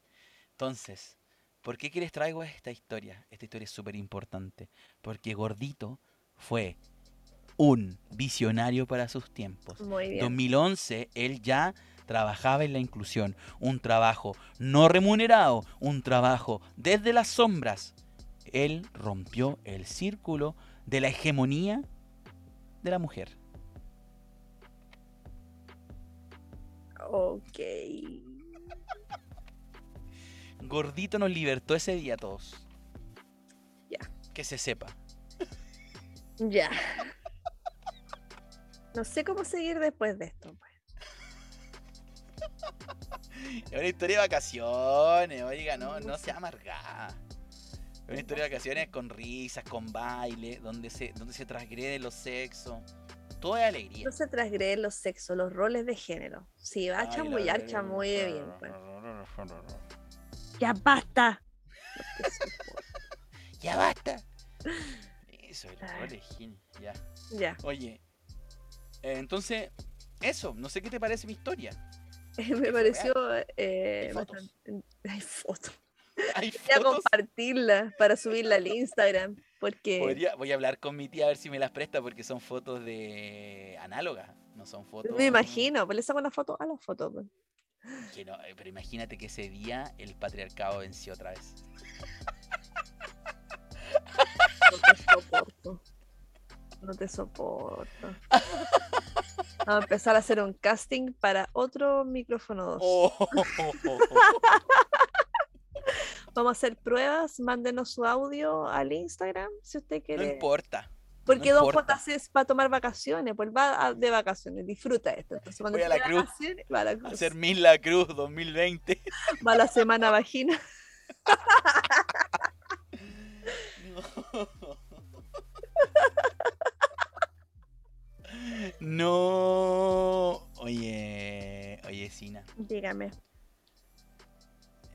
Entonces, ¿por qué que les traigo esta historia? Esta historia es súper importante. Porque Gordito fue un visionario para sus tiempos. Muy bien. 2011 él ya trabajaba en la inclusión, un trabajo no remunerado, un trabajo desde las sombras. Él rompió el círculo de la hegemonía de la mujer. Ok. Gordito nos libertó ese día a todos. Ya. Que se sepa. Ya. No sé cómo seguir después de esto. pues. Es una historia de vacaciones, oiga, no, no sea amargada. Es una historia de vacaciones con risas, con baile, donde se, donde se transgreden los sexos. Todo es alegría. No se transgreden los sexos, los roles de género. Si va a chamullar, chamulle bien. pues. Ya basta. Ya basta. Eso, el rol de gen- Ya. Ya. Oye, entonces, eso, no sé qué te parece mi historia. Me pareció eh, Hay fotos. bastante- Hay fotos. Hay Voy a fotos. compartirla para subirla al Instagram. Porque Podría- voy a hablar con mi tía a ver si me las presta porque son fotos de análogas, no son fotos. me imagino, pues le saco una foto a la foto. pues. Que no, eh, pero imagínate que ese día el patriarcado venció otra vez. No. No te soporto. Vamos a empezar a hacer un casting para otro micrófono 2. Oh, Vamos a hacer pruebas. Mándenos su audio al Instagram si usted no quiere. importa. Porque no Don es para tomar vacaciones, pues va de vacaciones, disfruta esto. Entonces, cuando Voy a la cruz. va a la cruz. Hacer Miss La Cruz 2020. Va la semana vagina. No. Oye, oye, Sina. Dígame.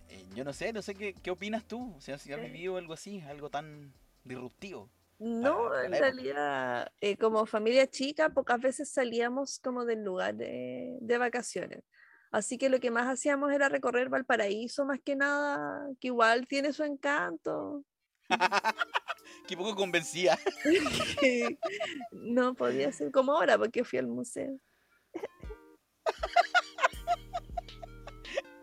eh, yo no sé, no sé qué, qué opinas tú. O sea, si has Eh. vivido algo así, algo tan disruptivo. No, en realidad, eh, como familia chica, pocas veces salíamos como del lugar de, de vacaciones. Así que lo que más hacíamos era recorrer Valparaíso, más que nada, que igual tiene su encanto. Qué poco convencía. no podía ser como ahora porque fui al museo.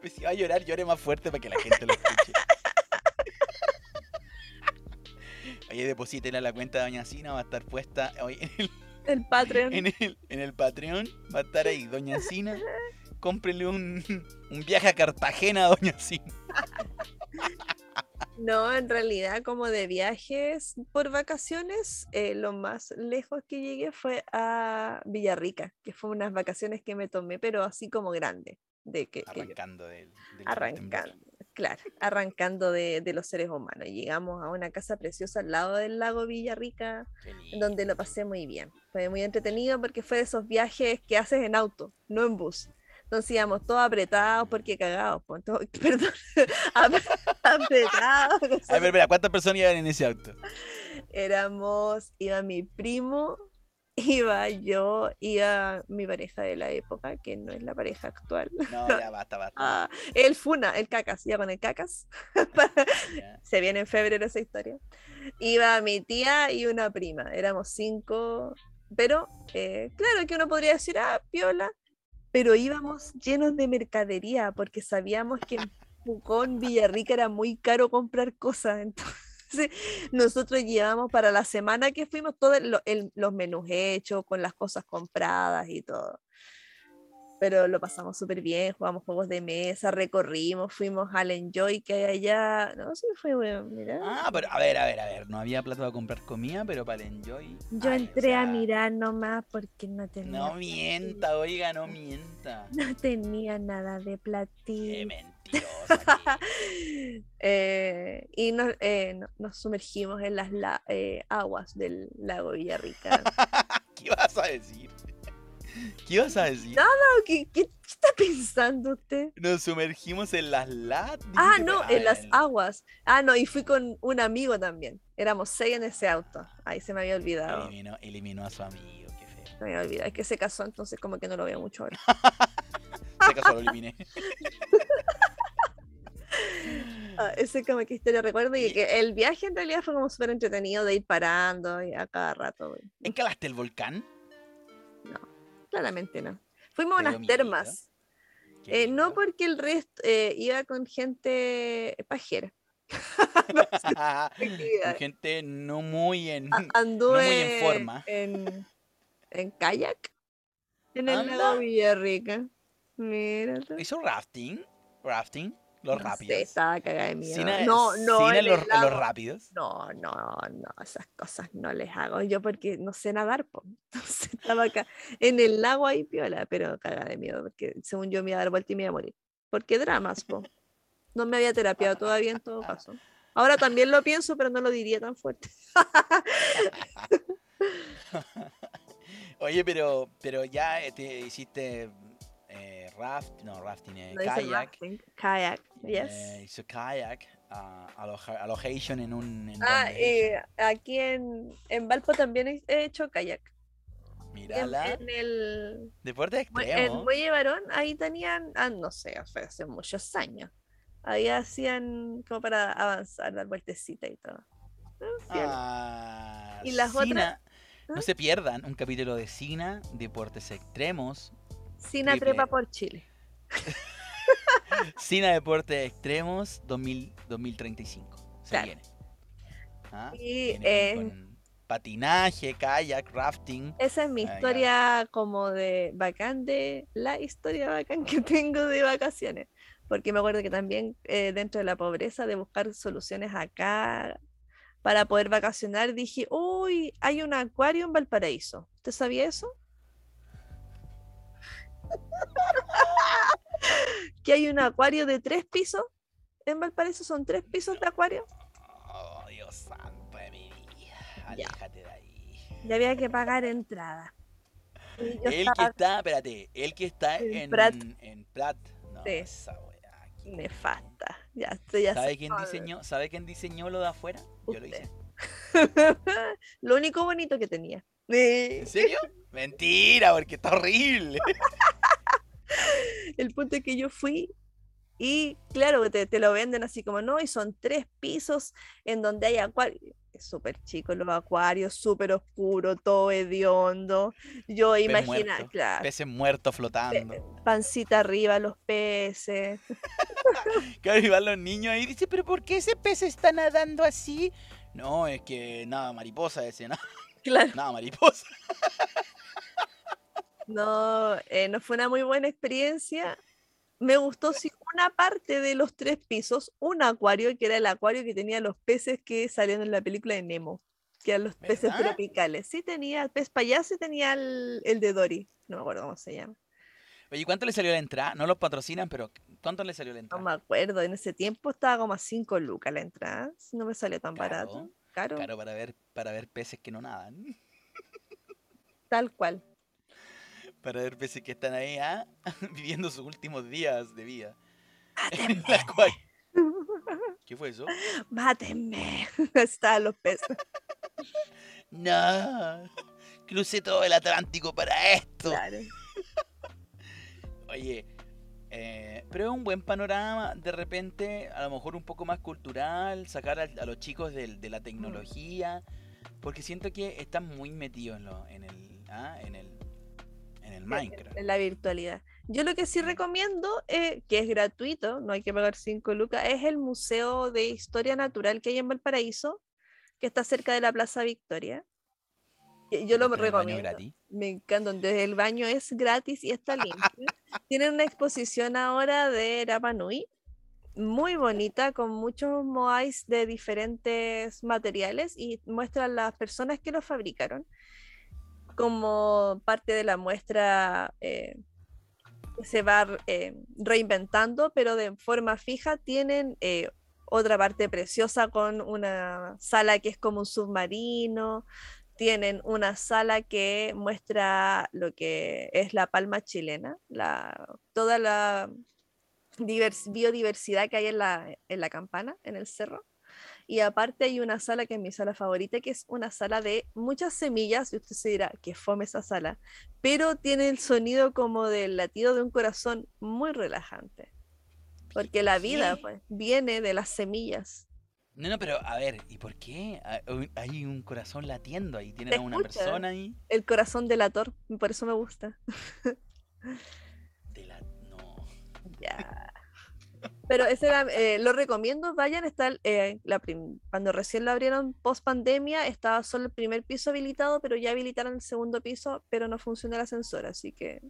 Pues si va a llorar, llore más fuerte para que la gente lo escuche. Oye, depositen a la cuenta de Doña Sina, va a estar puesta hoy en el, El Patreon. en el, en el Patreon. Va a estar ahí, Doña Sina. Cómprele un, un viaje a Cartagena a Doña Sina. No, en realidad, como de viajes por vacaciones, eh, lo más lejos que llegué fue a Villarrica, que fue unas vacaciones que me tomé, pero así como grande. De que, que Arrancando del, del arrancando, claro, arrancando de, de los seres humanos. Llegamos a una casa preciosa al lado del lago Villarrica, donde lo pasé muy bien. Fue muy entretenido porque fue de esos viajes que haces en auto, no en bus. Entonces íbamos todos apretados porque cagados, todo- perdón, ap- apretados. A ver, espera, ¿cuántas personas iban en ese auto? Éramos, iba mi primo, iba yo, iba mi pareja de la época, que no es la pareja actual. No, ya basta, basta. Ah, el Funa, el Cacas, ya con el Cacas. Se viene en febrero esa historia. Iba mi tía y una prima, éramos cinco, pero eh, claro que uno podría decir, ah, piola, pero íbamos llenos de mercadería porque sabíamos que en Pucón, Villarrica era muy caro comprar cosas. Entonces, nosotros llevamos para la semana que fuimos todos lo- los menús hechos, con las cosas compradas y todo. Pero lo pasamos súper bien, jugamos juegos de mesa, recorrimos, fuimos al Enjoy que hay allá. No, sí, fue bueno, mira. Ah, pero a ver, a ver, a ver. No había plata para comprar comida, pero para el enjoy. Yo ay, o entré a mirar nomás porque no tenía, No mienta, oiga, no mienta. no tenía nada de Qué platillo. Eh, y nos, eh, no- nos sumergimos en las la- eh, aguas del lago Villarrica. ¿Qué vas a decir? ¿Qué vas a decir? No, ¿Qué, qué- qué está pensando usted? Nos sumergimos en las latas. Ah, no, en las aguas. Ah, no, y fui con un amigo también. Éramos seis en ese auto. Ahí se me había olvidado. Eliminó, eliminó a su amigo, qué feo. Se me había olvidado. Es que se casó, entonces como que no lo veo mucho ahora. Se casó, lo eliminé. Ah, ese como que historia recuerdo y que el viaje en realidad fue como súper entretenido de ir parando y a cada rato. ¿Encalaste el volcán? Claramente no. Fuimos a ¿Te dio unas termas. Eh, no porque el resto eh, iba con gente pajera. Con gente no muy en. Muy en forma. en, en kayak en el lago Villarrica. Mira. ¿Hizo rafting? ¿Rafting? Los No sé, rápidos. estaba cagada de miedo. Cine- no, no, cine en los, rápidos. No, no, no, esas cosas no les hago yo porque no sé nadar, po. Entonces estaba acá en el lago ahí piola, pero cagada de miedo porque según yo me iba a dar vuelta y me iba a morir. porque dramas, po. No me había terapiado todavía en todo caso. Ahora también lo pienso, pero no lo diría tan fuerte. Oye, pero, pero ya eh, te hiciste eh, raft, no, rafting, eh, No kayak. Kayak, yes. Hizo kayak, allocation en un... en ah, eh, aquí en, en Valpo también he he hecho kayak. En, Mírala, en el deporte Mue- En extremo. Muelle Varón, ahí tenían, ah, no sé, fue hace muchos años. Ahí hacían como para avanzar, dar vueltecita y todo. Ah, ¿Y las otras? Sina. No ¿Ah? se pierdan un capítulo de Sina, deportes extremos. Sina trepa por Chile. Sina Deportes Extremos 2000, 2035. Se Claro. viene. ¿Ah? Y, Viene eh, con patinaje, kayak, rafting. Esa es mi Ah, ya. historia como de bacán de la historia bacán que tengo de vacaciones. Porque me acuerdo que también eh, dentro de la pobreza, de buscar soluciones acá para poder vacacionar, dije, uy, hay un acuario en Valparaíso. ¿Usted sabía eso? Que hay un acuario de tres pisos. En Valparaíso son tres pisos de acuario. Oh, Dios santo de mi vida. Ya. Aléjate de ahí. Y había que pagar entrada. El que está, espérate, el que está En en Prat. En Prat. No, Sí. esa weá, nefasta. Ya estoy ya ¿Sabe quién diseñó? ¿Sabe quién diseñó lo de afuera? Yo lo hice. Lo único bonito que tenía. ¿En serio? Mentira, porque está horrible. El punto es que yo fui y claro, te, te lo venden así como no, y son tres pisos en donde hay acuario. Es súper chico los acuarios, súper oscuro, todo hediondo. Yo Pez imagina, muerto, claro, Peces muertos flotando. pancita arriba, los peces. Claro, y van los niños ahí y dicen, pero ¿por qué ese pez está nadando así? No, es que nada, mariposa ese, nada, Claro, nada, mariposa. no, eh, no fue una muy buena experiencia. Me gustó sí, una parte de los tres pisos, un acuario, que era el acuario que tenía los peces que salieron en la película de Nemo, que eran los peces tropicales. Sí, tenía el pez payaso y tenía el, el de Dory, no me acuerdo cómo se llama. Oye, ¿cuánto le salió la entrada? No los patrocinan, pero ¿cuánto le salió la No entrada? me acuerdo, en ese tiempo estaba como a 5 lucas la entrada, no me salió tan barato. Caro, Caro, Claro, para ver, para ver peces que no nadan. tal cual. Para ver peces que están ahí, ¿ah? viviendo sus últimos días de vida. Mátenme, En la cual- ¿Qué fue eso? mátenme. Estaban los peces. No, crucé todo el Atlántico para esto. Claro. Oye, eh, pero es un buen panorama, de repente, a lo mejor un poco más cultural, sacar a, a los chicos de, la tecnología, porque siento que están muy metidos en, lo- en el, ah, en el, en el Minecraft. en la virtualidad. Yo lo que sí recomiendo, eh, que es gratuito, no hay que pagar 5 lucas, es el Museo de Historia Natural que hay en Valparaíso, que está cerca de la Plaza Victoria. Yo lo Pero el baño recomiendo. Me encanta, donde el baño es gratis y está limpio. Tienen una exposición ahora de Rapa Nui, muy bonita, con muchos moais de diferentes materiales y muestran las personas que lo fabricaron como parte de la muestra eh, se va eh, reinventando, pero de forma fija tienen eh, otra parte preciosa con una sala que es como un submarino, tienen una sala que muestra lo que es la palma chilena, la, toda la divers- biodiversidad que hay en la, en la campana, en el cerro. Y aparte hay una sala que es mi sala favorita, que es una sala de muchas semillas, y usted se dirá, que fome esa sala, pero tiene el sonido como del latido de un corazón muy relajante. Porque la vida pues, viene de las semillas. No, no, pero a ver, ¿y por qué Ah, hay un corazón latiendo ahí? ¿Tienen a una escucha. persona ahí? El corazón delator, por eso me gusta. De la... No. Ya. Pero ese era, eh, lo recomiendo, vayan, está el, eh, la prim- cuando recién lo abrieron post pandemia, estaba solo el primer piso habilitado, pero ya habilitaron el segundo piso, pero no funciona el ascensor, así que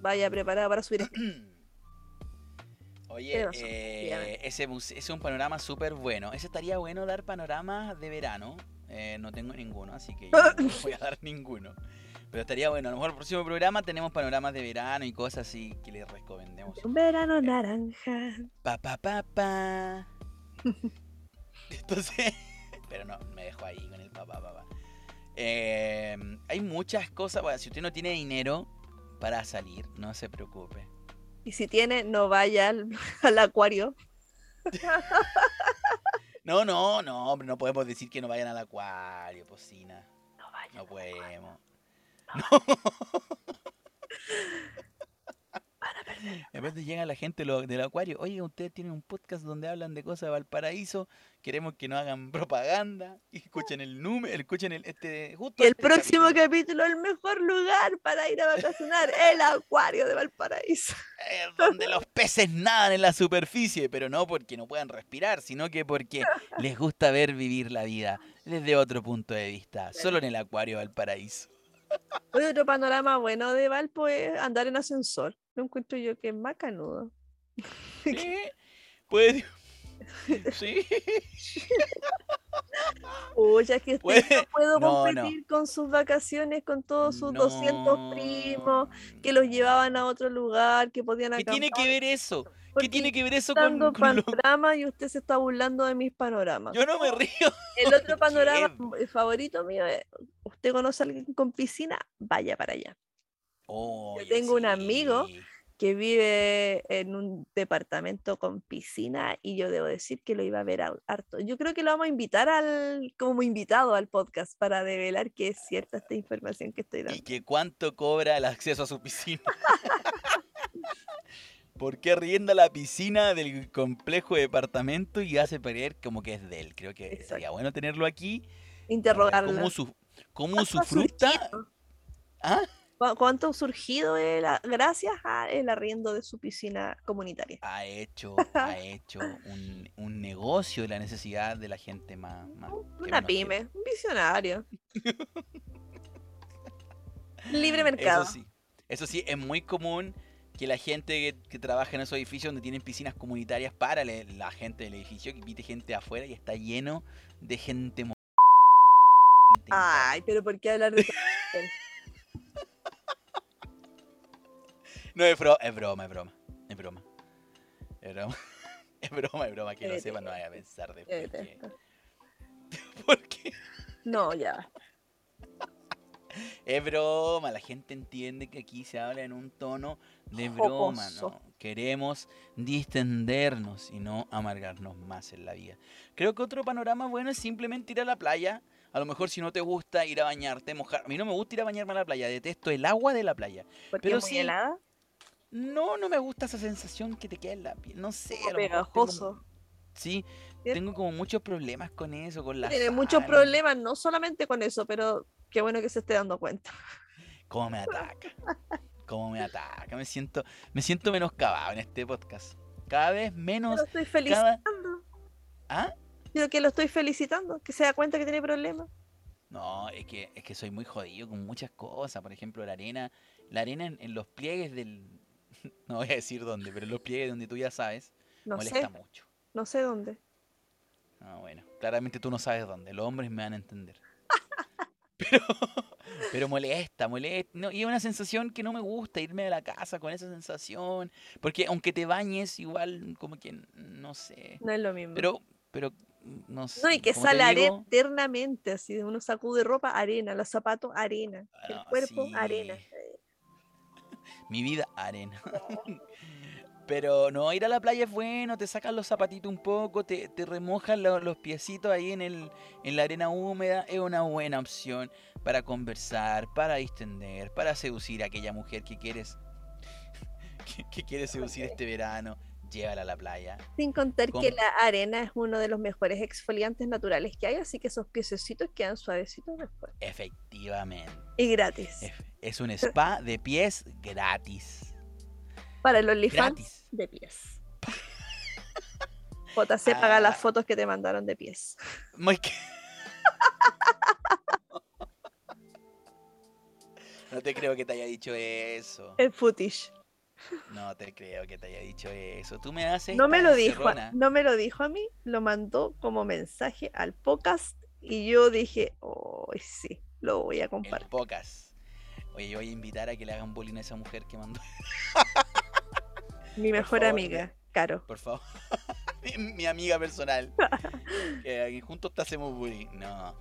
vaya preparada para subir. Oye, eh, ese es un panorama súper bueno. Ese estaría bueno dar panoramas de verano. Eh, no tengo ninguno, así que yo no voy a dar ninguno. Pero estaría bueno, a lo mejor el próximo programa tenemos panoramas de verano y cosas así que les recomendemos. Un verano naranja. Pa pa pa pa. Entonces, pero no, me dejo ahí con el pa pa pa. pa. Eh, hay muchas cosas, bueno, si usted no tiene dinero para salir, no se preocupe. Y si tiene, no vaya al, al acuario. No, no, no, hombre, no podemos decir que no vayan al acuario, cocina. No vaya. No podemos. Van a perder. Llega la gente lo- del acuario, oye, ustedes tienen un podcast donde hablan de cosas de Valparaíso, queremos que no hagan propaganda, y escuchen el número, escuchen el este justo Y el este próximo capítulo, capítulo, el mejor lugar para ir a vacacionar, el acuario de Valparaíso. donde los peces nadan en la superficie, pero no porque no puedan respirar, sino que porque les gusta ver vivir la vida desde otro punto de vista, solo en el acuario de Valparaíso. Otro panorama bueno de Valpo es andar en ascensor. Lo encuentro yo que es macanudo. Sí, puede, sí, Oye, es que usted no puedo no, no. competir con sus vacaciones, con todos sus 200 No. primos que los llevaban a otro lugar, que podían ¿Qué tiene que acampar, ver eso? ¿Qué tiene que ver eso con, con lo- panoramas y usted se está burlando de mis panoramas. Yo no me río. El otro panorama ¿Qué? favorito mío es, usted conoce a alguien con piscina, vaya para allá. Oye, tengo un amigo que vive en un departamento con piscina y yo debo decir que lo iba a ver a- harto. Yo creo que lo vamos a invitar al, como invitado al podcast para develar que es cierta esta información que estoy ¿Y dando. que cuánto cobra el acceso a su piscina? ¿Por qué arrienda la piscina del complejo de departamento y hace creer como que es de él? Creo que sería bueno tenerlo aquí. Interrogarlo. ¿Cómo su, cómo surgido? ¿Ah? ¿Cu- ¿Cuánto ha surgido el a- gracias al arriendo de su piscina comunitaria? Ha hecho, ha hecho un, un negocio de la necesidad de la gente más. Una pyme, un visionario. Libre mercado. Eso sí, eso sí, es muy común que la gente que, que trabaja en esos edificios donde tienen piscinas comunitarias para le- la gente del edificio, que invite gente afuera y está lleno de gente. Ay, pero ¿por qué hablar de No, es, bro- es broma, es broma, es broma. Es broma, es broma, es broma, que lo Te sepan, no vaya a pensar Te después. que-. ¿Por qué? No, ya. Es broma, la gente entiende que aquí se habla en un tono de broma. ¿no? Queremos distendernos y no amargarnos más en la vida. Creo que otro panorama bueno es simplemente ir a la playa. A lo mejor si no te gusta ir a bañarte, mojar. A mí no me gusta ir a bañarme a la playa, detesto el agua de la playa. Porque Pero es muy sí, helada. No, no me gusta esa sensación que te queda en la piel. No sé, como a lo mejor tengo- pegajoso. Sí, ¿Cierto? tengo como muchos problemas con eso, con la Tiene muchos problemas, no solamente con eso, pero qué bueno que se esté dando cuenta. cómo me ataca. Cómo me ataca. Me siento, me siento menoscabado en este podcast. Cada vez menos. Lo estoy Cada... felicitando. ¿Ah? Digo que lo estoy felicitando, que se da cuenta que tiene problemas. No, es que, es que soy muy jodido con muchas cosas. Por ejemplo, la arena. La arena en, en los pliegues del. No voy a decir dónde, pero en los pliegues donde tú ya sabes, No molesta sé, mucho. no sé dónde. Ah, bueno, claramente tú no sabes dónde. Los hombres me van a entender. Pero, pero molesta, molesta. No, y es una sensación que no me gusta irme de la casa con esa sensación. Porque aunque te bañes, igual como que no sé. No es lo mismo. Pero, pero no sé. no, y que sale arena eternamente, así uno sacude ropa, arena, los zapatos, arena, el Ah, cuerpo, arena. Mi vida, arena. Pero no, ir a la playa es bueno, te sacan los zapatitos un poco, te, te remojan lo- los piecitos ahí en, el, en la arena húmeda, es una buena opción para conversar, para distender, para seducir a aquella mujer que quieres, que, que quieres seducir este verano, llévala a la playa. Sin contar que la arena es uno de los mejores exfoliantes naturales que hay, así que esos piececitos quedan suavecitos después. Efectivamente, Y gratis. es, un spa de pies gratis. Para el OnlyFans de pies. JC paga las Ah. fotos que te mandaron de pies. Muy que- No te creo que te haya dicho eso. El footage. No te creo que te haya dicho eso. Tú me haces. No me lo dijo, encerrona. no me lo dijo a mí, lo mandó como mensaje al podcast y yo dije, oh, sí, lo voy a El compartir. pocas. Oye, yo voy a invitar a que le hagan bullying a esa mujer que mandó, Mi mejor favor, amiga, Caro. por favor. mi, mi amiga personal. que juntos te hacemos bullying. No.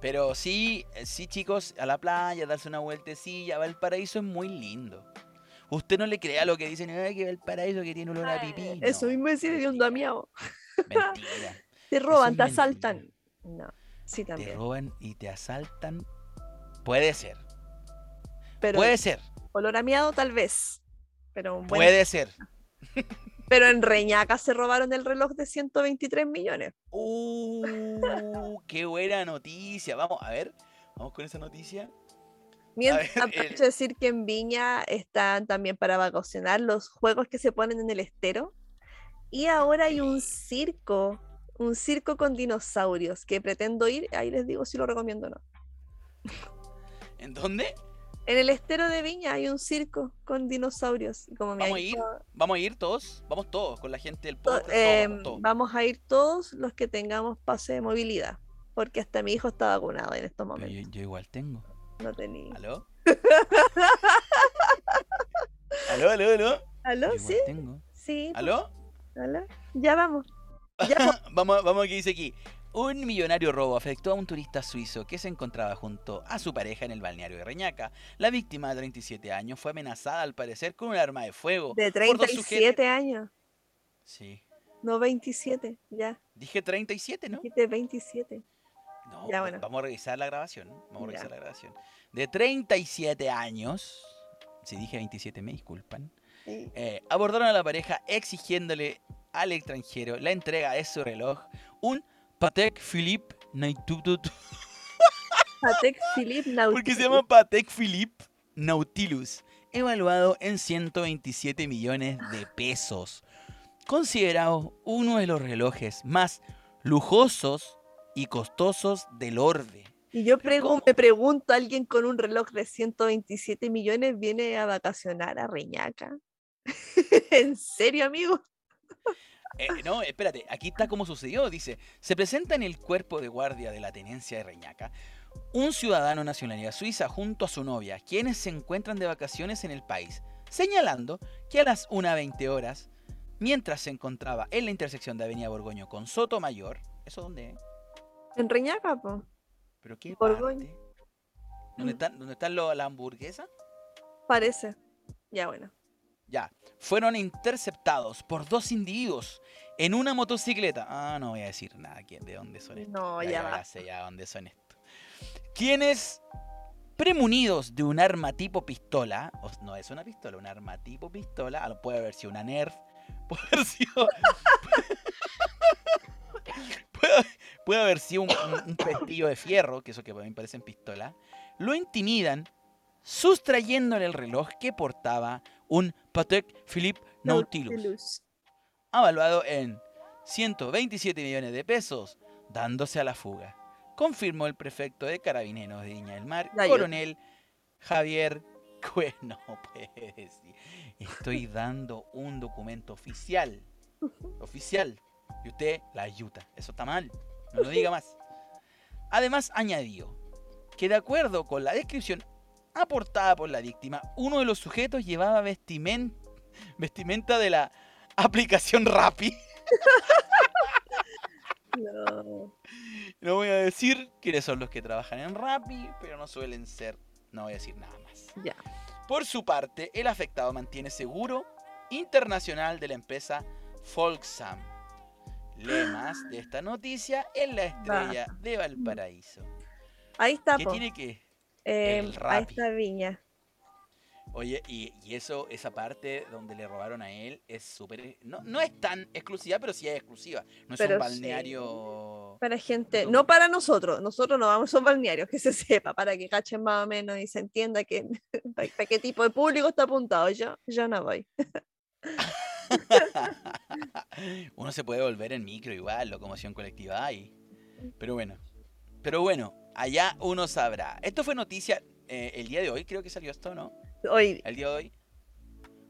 Pero sí, eh, sí, chicos, a la playa, darse una vueltecilla. Valparaíso es muy lindo. Usted no le crea lo que dicen, "Ay, que Valparaíso que tiene olor a pipí. Eso No, mismo decía de un damiado. Mentira. Te roban, es te mentira. asaltan. No, sí Te también. roban y te asaltan. Puede ser. Pero Puede ser. olor a miado tal vez. Pero, un buen- Puede ser. pero en Reñaca se robaron el reloj de 123 millones. Uh, qué buena noticia. Vamos a ver. Vamos con esa noticia. Mientras, aprovecho el- decir que en Viña están también para vacacionar los juegos que se ponen en el estero. Y ahora hay un circo, un circo con dinosaurios que pretendo ir. Ahí les digo si lo recomiendo o no. ¿En dónde? En el estero de Viña hay un circo con dinosaurios. Como ¿Vamos a ir? ¿Vamos a ir todos? Vamos todos, con la gente del em, todos. vamos a ir todos los que tengamos pase de movilidad. Porque hasta mi hijo está vacunado en estos yo, momentos. yo igual tengo. No tenía. ¿Aló? ¿Aló, aló, aló? ¿Aló? ¿Sí? tengo. Sí. pues, ¿Aló? ¿aló? Ya vamos. Ya, pues, vamos, vamos a que dice aquí. Un millonario robo afectó a un turista suizo que se encontraba junto a su pareja en el balneario de Reñaca. La víctima de 37 años fue amenazada al parecer con un arma de fuego. de por dos 37 años, Sí. no 27, ya. Dije 37, ¿no? Dijiste 27. No, Ya, pues, bueno. vamos a revisar la grabación. Vamos a Ya. revisar la grabación. De 37 años, si dije 27 me disculpan, Sí. eh, abordaron a la pareja exigiéndole al extranjero la entrega de su reloj, un Patek Philippe Nautilus. Patek Philippe Nautilus. Porque se llama Patek Philippe Nautilus, evaluado en 127 millones de pesos. Considerado uno de los relojes más lujosos y costosos del orden. Y yo me pregunto, ¿alguien con un reloj de 127 millones viene a vacacionar a Reñaca? ¿En serio, amigo? Eh, no, espérate, aquí está como sucedió. Dice, se presenta en el cuerpo de guardia de la tenencia de Reñaca un ciudadano nacionalidad suiza junto a su novia, quienes se encuentran de vacaciones en el país, señalando que a las 1.20 horas, mientras se encontraba en la intersección de Avenida Borgoño con Soto Mayor, ¿eso dónde es? En Reñaca, po. ¿Pero qué parte? ¿Dónde están, dónde están lo- la hamburguesa? Parece. Ya, bueno. Ya, fueron interceptados por dos individuos en una motocicleta. Ah, no voy a decir nada de dónde son estos. No, ya, ya ya sé ya dónde son estos. Quienes, premunidos de un arma tipo pistola, o- no es una pistola, un arma tipo pistola, puede haber sido una Nerf, puede haber sido. Puede, haber sido un, un- un pestillo de fierro, que eso que a mí me parecen pistola, lo intimidan sustrayéndole el reloj que portaba un Patek Philippe Nautilus, avaluado en 127 millones de pesos, dándose a la fuga. Confirmó el prefecto de Carabineros de Viña del Mar, coronel Javier Cue- No puede decir. Estoy dando un documento oficial. Oficial. Y usted la ayuda. Eso está mal. No lo diga más. Además, añadió que de acuerdo con la descripción aportada por la víctima, uno de los sujetos llevaba vestimen- vestimenta de la aplicación Rappi. No. No voy a decir quiénes son los que trabajan en Rappi, pero no suelen ser. No voy a decir nada más. Ya. Por su parte, el afectado mantiene seguro internacional de la empresa Folksam. Lee más de esta noticia en la estrella de Valparaíso. Ahí está, ¿Qué po. tiene que? Eh, ahí está Viña. Oye, y, y eso, esa parte donde le robaron a él es súper. No, no es tan exclusiva, pero sí es exclusiva. No es Pero un sí. balneario. Para gente, no para nosotros, nosotros no vamos a esos balnearios, que se sepa, para que cachen más o menos y se entienda que para, para qué tipo de público está apuntado. Yo, yo no voy. Uno se puede volver en micro igual, locomoción colectiva hay. Pero bueno. Pero bueno, allá uno sabrá. Esto fue noticia eh, el día de hoy, creo que salió esto, ¿no? Hoy, El día de hoy.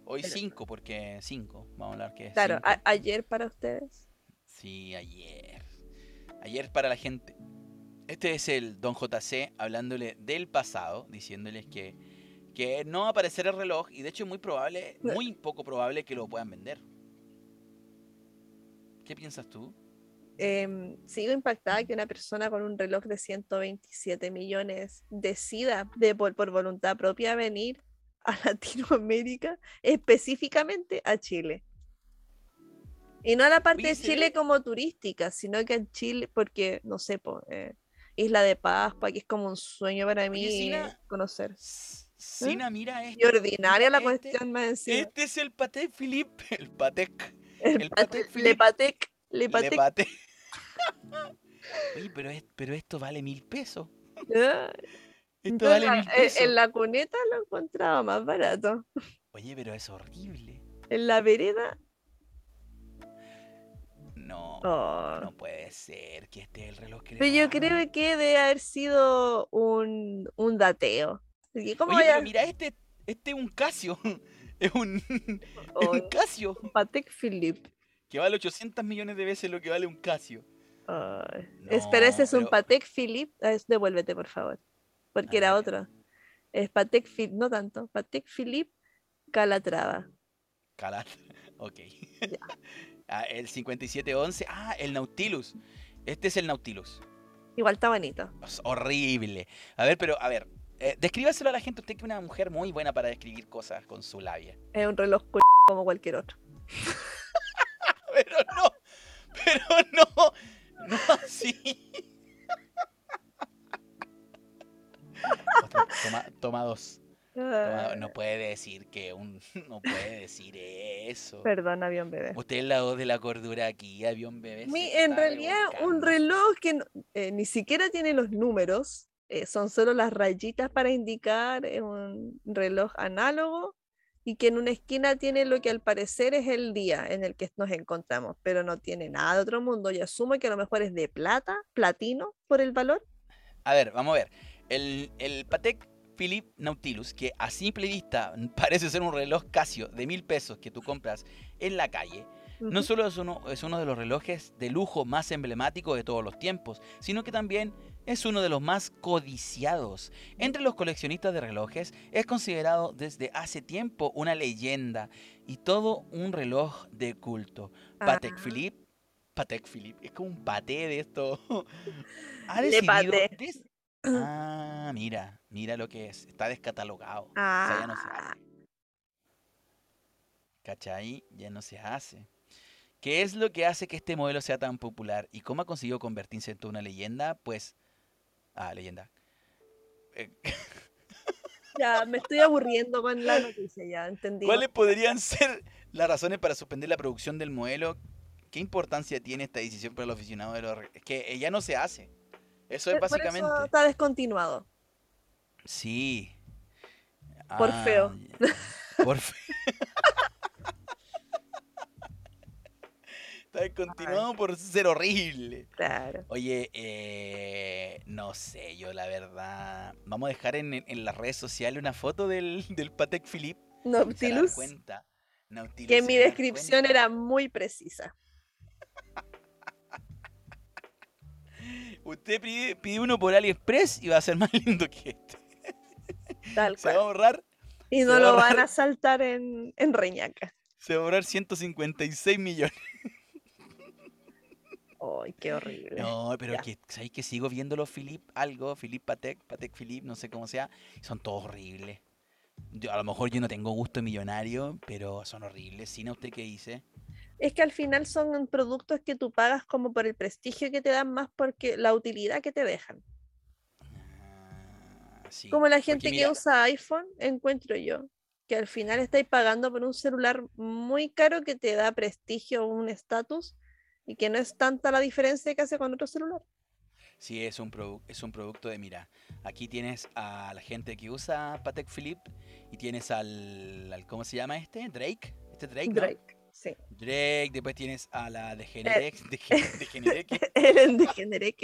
Hoy Pero- 5, porque 5. Vamos a hablar que es. claro, cinco. ayer para ustedes. Sí, ayer. Ayer para la gente. Este es el Don JC hablándole del pasado, diciéndoles que, que no va a aparecer el reloj y de hecho es muy probable, muy poco probable que lo puedan vender. ¿Qué piensas tú? Em, sigo impactada que una persona con un reloj de 127 millones decida de, por, por voluntad propia venir a Latinoamérica, específicamente a Chile. Y no a la parte Oye, de ¿se Chile como turística, sino que en Chile, porque, no sé, po, eh, Isla de Pascua, que es como un sueño para mí Sina, conocer. Sina, mira Y este. ordinaria la mira este. cuestión más encima. Este es el Patek Philippe. El Patek. El el pate- Patek Le. Patek, Le Le Patek. Patek. Oye, pero, es- pero esto vale mil pesos. Ah, Esto vale mil eh, pesos. en la cuneta lo encontraba más barato. Oye, pero es horrible. En la vereda, No, oh. no puede ser que este es el reloj que le Pero yo creo que debe haber sido un, un dateo. Así, ¿Cómo Oye, pero mira, este, este es un Casio. Es un, es un Casio. un Patek Philippe? Que vale 800 millones de veces lo que vale un Casio. Espera, ese es un Patek Philippe. Ah, es- devuélvete, por favor. Porque Ah, era ya. otro. Es Patek Philippe, no tanto. Patek Philippe Calatrava. Calat. Ok. Ah, el 5711. Ah, el Nautilus. Este es el Nautilus. Igual está bonito. Es horrible. A ver, pero, a ver. Eh, descríbaselo a la gente. Usted que es una mujer muy buena para describir cosas con su labia. Es un reloj cu- como cualquier otro. Pero no. Pero no. No así. Toma, toma dos. No puede decir que un. No puede decir eso. Perdón, avión bebé. Usted es la voz de la cordura aquí, avión bebé. Mi- en realidad, un reloj que eh, ni siquiera tiene los números, eh, son solo las rayitas para indicar, es un reloj análogo y que en una esquina tiene lo que al parecer es el día en el que nos encontramos, pero no tiene nada de otro mundo. Y asumo que a lo mejor es de plata, platino, por el valor. A ver, vamos a ver. El, el Patek Philippe Nautilus, que a simple vista parece ser un reloj Casio de mil pesos que tú compras en la calle, no solo es uno, es uno de los relojes de lujo más emblemáticos de todos los tiempos, sino que también es uno de los más codiciados. Entre los coleccionistas de relojes es considerado desde hace tiempo una leyenda y todo un reloj de culto. Patek Ah. Philippe, Patek Philippe, es como un paté de esto. ha decidido paté. des- Ah, mira, mira lo que es, está descatalogado. O sea, ya no se Ah, hace. ¿Cachai? Ya no se hace. ¿Qué es lo que hace que este modelo sea tan popular? ¿Y cómo ha conseguido convertirse en toda una leyenda? Pues. Ah, leyenda. Eh, ya, me estoy aburriendo con la noticia, ya entendí. ¿Cuáles podrían ser las razones para suspender la producción del modelo? ¿Qué importancia tiene esta decisión para los aficionados de los Es que ya no se hace. Eso es Por- por eso básicamente. está descontinuado. Sí. Por feo. ya. Por feo. Está descontinuado por ser horrible. Claro. Oye, eh, no sé, yo la verdad. Vamos a dejar en, en las redes sociales una foto del, del Patek Philippe. se Nautilus, cuenta. Nautilus, que se mi descripción cuenta. era muy precisa. Usted pide, pide uno por AliExpress y va a ser más lindo que este. Tal Se va a cual. ahorrar, Y no lo van a saltar en, en Reñaca. se va a ahorrar 156 millones. Ay, qué horrible. No, pero Ya. que, ¿sabéis que sigo viendo los Philippe algo? Philippe Patek, Patek Philippe, no sé cómo sea. Son todos horribles. Yo, a lo mejor yo no tengo gusto millonario, pero son horribles. ¿Sina usted qué dice? Es que al final son productos que tú pagas como por el prestigio que te dan más porque la utilidad que te dejan. Ah, sí, Como la gente que mira, usa iPhone, encuentro yo, que al final estáis pagando por un celular muy caro que te da prestigio un estatus y que no es tanta la diferencia que hace con otro celular. Sí, es un, es un producto de, mira, aquí tienes a la gente que usa Patek Philippe y tienes al, al- ¿cómo se llama este? Drake. Este es Drake, ¿no? Drake, sí. Drake, después tienes a la de Generex, de, Gen- de Genereque, Ellen DeGeneres.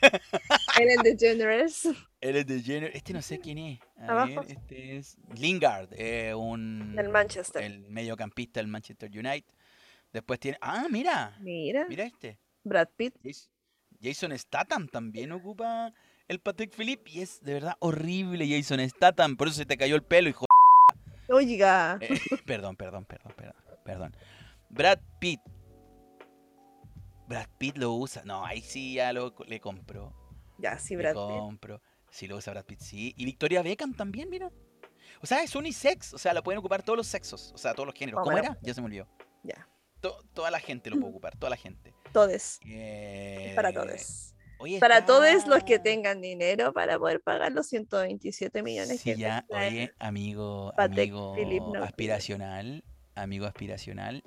Ellen DeGeneres. Ellen DeGeneres, este no sé quién es. A Abajo. ver, este es Lingard, eh, un Del Manchester. el mediocampista del Manchester United. Después tiene, ah, mira, Mira, mira este. Brad Pitt. Jas- Jason Statham también ocupa el Patek Philippe y es de verdad horrible Jason Statham, por eso se te cayó el pelo, hijo. Oiga, Eh, perdón, perdón, perdón, perdón, perdón. Brad Pitt. Brad Pitt lo usa. No, ahí sí ya lo le compro. ya, sí, Le Brad Pitt. compro. Si lo usa Brad Pitt, sí. Y Victoria Beckham también, mira. O sea, es unisex. O sea, la pueden ocupar todos los sexos. O sea, todos los géneros. Oh, ¿Cómo bueno. era? Ya se me olvidó. Ya, To- toda la gente lo puede ocupar. Toda la gente. todos. Eh, Para todos. oye, Para está- todos los que tengan dinero para poder pagar los 127 millones Sí, que ya, oye, amigo, amigo Philippe aspiracional, amigo aspiracional,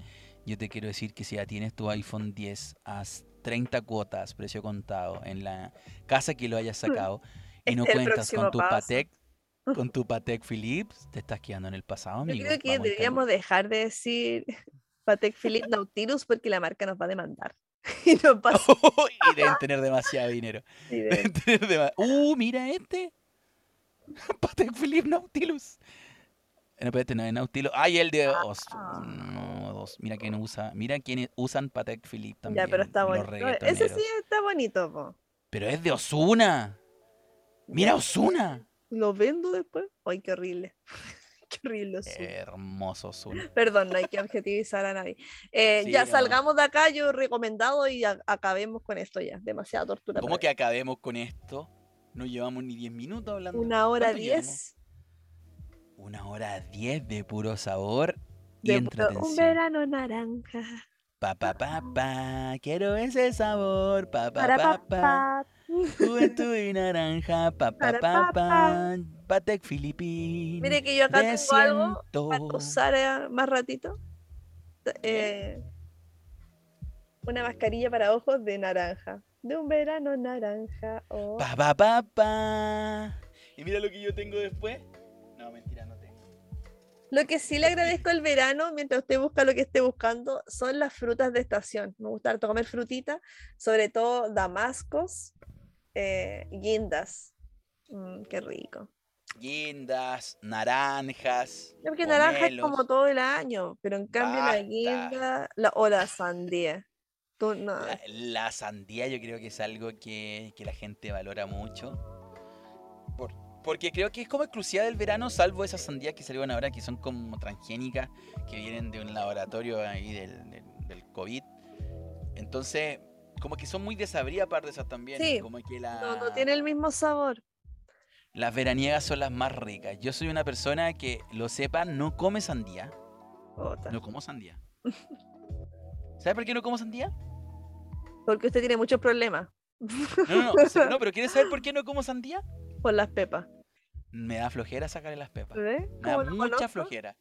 yo te quiero decir que si ya tienes tu iPhone 10 a 30 cuotas, precio contado, en la casa que lo hayas sacado y no Este es el cuentas con tu paso. Patek, con tu Patek Philips, te estás quedando en el pasado, Yo amigo. creo que Vamos deberíamos dejar de decir Patek Philippe Nautilus porque la marca nos va a demandar. y nos va a camino. y deben tener demasiado dinero. Deben tener Uh, mira este. Patek Philippe Nautilus. No, pero este no es Nautilus. Ay, el de Ah. no, dos. Mira quién usa. Mira quiénes usan Patek Philippe también. Ya, pero está bonito. Ese sí está bonito, po. Pero es de Osuna. Mira Osuna. ¿Lo vendo después? Ay, qué horrible. qué horrible. Hermoso Osuna. Perdón, no hay que objetivizar a nadie. Eh, Sí, ya no. salgamos de acá, yo recomendado y a- acabemos con esto ya. Demasiada tortura. ¿Cómo que acabemos con esto? No llevamos ni 10 minutos hablando. Una hora ¿Cuánto llevamos? diez. Una hora 10 de puro sabor y de puro- un verano naranja. Pa, pa, pa, pa, quiero ese sabor. Pa, pa, Para pa, pa. Papá. Juventud y naranja. Pa, pa, Para pa. Patek Philippine. Mire que yo acá tengo algo para usar eh, más ratito. Eh, una mascarilla para ojos de naranja. De un verano naranja. oh. Pa, pa, pa, pa. Y mira lo que yo tengo después. No, mentira, no tengo. Lo que sí le agradezco el verano, mientras usted busca lo que esté buscando, son las frutas de estación. Me gusta harto comer frutita, sobre todo damascos, eh, guindas. Mm, qué rico. Guindas, naranjas. No, Porque naranja es como todo el año, pero en cambio la guinda la, o la sandía. Tú, no, La, la sandía yo creo que es algo que, que la gente valora mucho. Por- porque creo que es como exclusiva del verano, salvo esas sandías que salieron ahora que son como transgénicas, que vienen de un laboratorio ahí del, del, del COVID. Entonces, como que son muy desabridas aparte de esas también. Sí, Como que la, no, no tiene el mismo sabor. las veraniegas son las más ricas. Yo soy una persona que, lo sepa, no come sandía. Ota. No como sandía. ¿Sabe por qué no como sandía? Porque usted tiene muchos problemas No, no, no, pero ¿quieres saber por qué no como sandía? por las pepas. Me da flojera sacarle las pepas. ¿Ve? Me da ¿Cómo lo mucha conozco? flojera.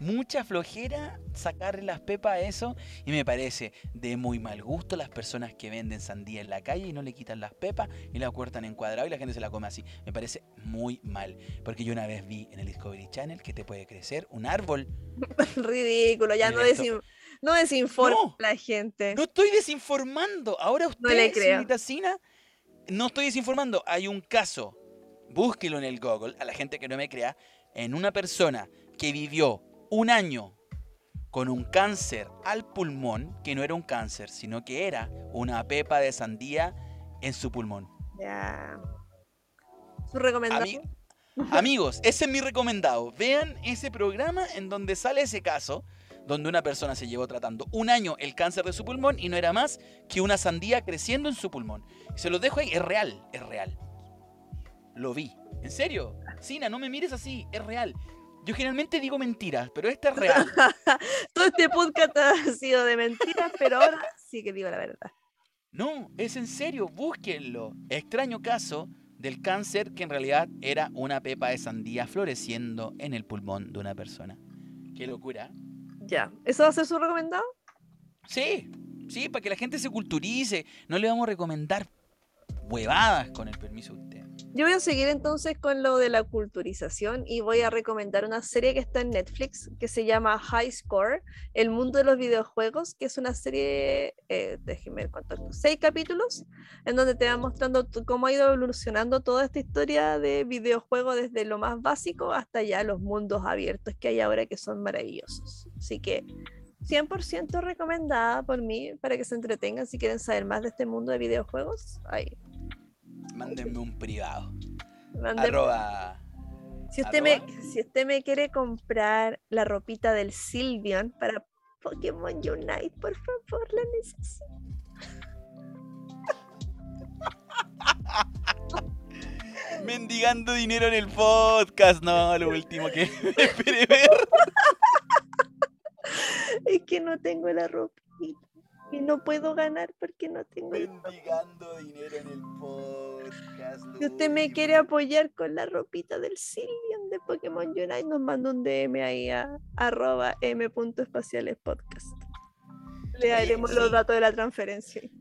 Mucha flojera sacarle las pepas a eso y me parece de muy mal gusto las personas que venden sandía en la calle y no le quitan las pepas y la cortan en cuadrado y la gente se la come así. Me parece muy mal. Porque yo una vez vi en el Discovery Channel que te puede crecer un árbol. Ridículo, ya no, desin- no desinforma No, la gente. No estoy desinformando. Ahora usted, No le señorita Sina, no estoy desinformando. Hay un caso, búsquelo en el Google, a la gente que no me crea, en una persona que vivió un año con un cáncer al pulmón, que no era un cáncer, sino que era una pepa de sandía en su pulmón. Ya. ¿Su recomendado? Ami- amigos, ese es mi recomendado. Vean ese programa en donde sale ese caso, donde una persona se llevó tratando un año el cáncer de su pulmón y no era más que una sandía creciendo en su pulmón. Se los dejo ahí, es real, es real. Lo vi. ¿En serio? Sina, no me mires así, es real. Yo generalmente digo mentiras, pero esta es real. Todo este podcast ha sido de mentiras, pero ahora sí que digo la verdad. No, es en serio, búsquenlo. Extraño caso del cáncer que en realidad era una pepa de sandía floreciendo en el pulmón de una persona. Qué locura. Ya. ¿Eso va a ser su recomendado? Sí, sí, para que la gente se culturice. No le vamos a recomendar huevadas con el permiso de usted. Yo voy a seguir entonces con lo de la culturización y voy a recomendar una serie que está en Netflix que se llama High Score, El mundo de los videojuegos, que es una serie, eh, déjenme ver cuántos, seis capítulos, en donde te va mostrando cómo ha ido evolucionando toda esta historia de videojuegos desde lo más básico hasta ya los mundos abiertos que hay ahora que son maravillosos. Así que 100% recomendada por mí para que se entretengan si quieren saber más de este mundo de videojuegos. Ahí. Mándenme un privado. Mande- Arroba. si, usted me, si usted me quiere comprar la ropita del Sylveon para Pokémon Unite, por favor, la necesito. Mendigando dinero en el podcast. No, lo último que esperé ver. Es que no tengo la ropita y no puedo ganar porque no tengo. Mendigando dinero en el podcast. Si usted me quiere apoyar con la ropita del Sylveon de Pokémon Unite, nos manda un DM ahí a arroba m.espacialespodcast. Le daremos los datos de la transferencia.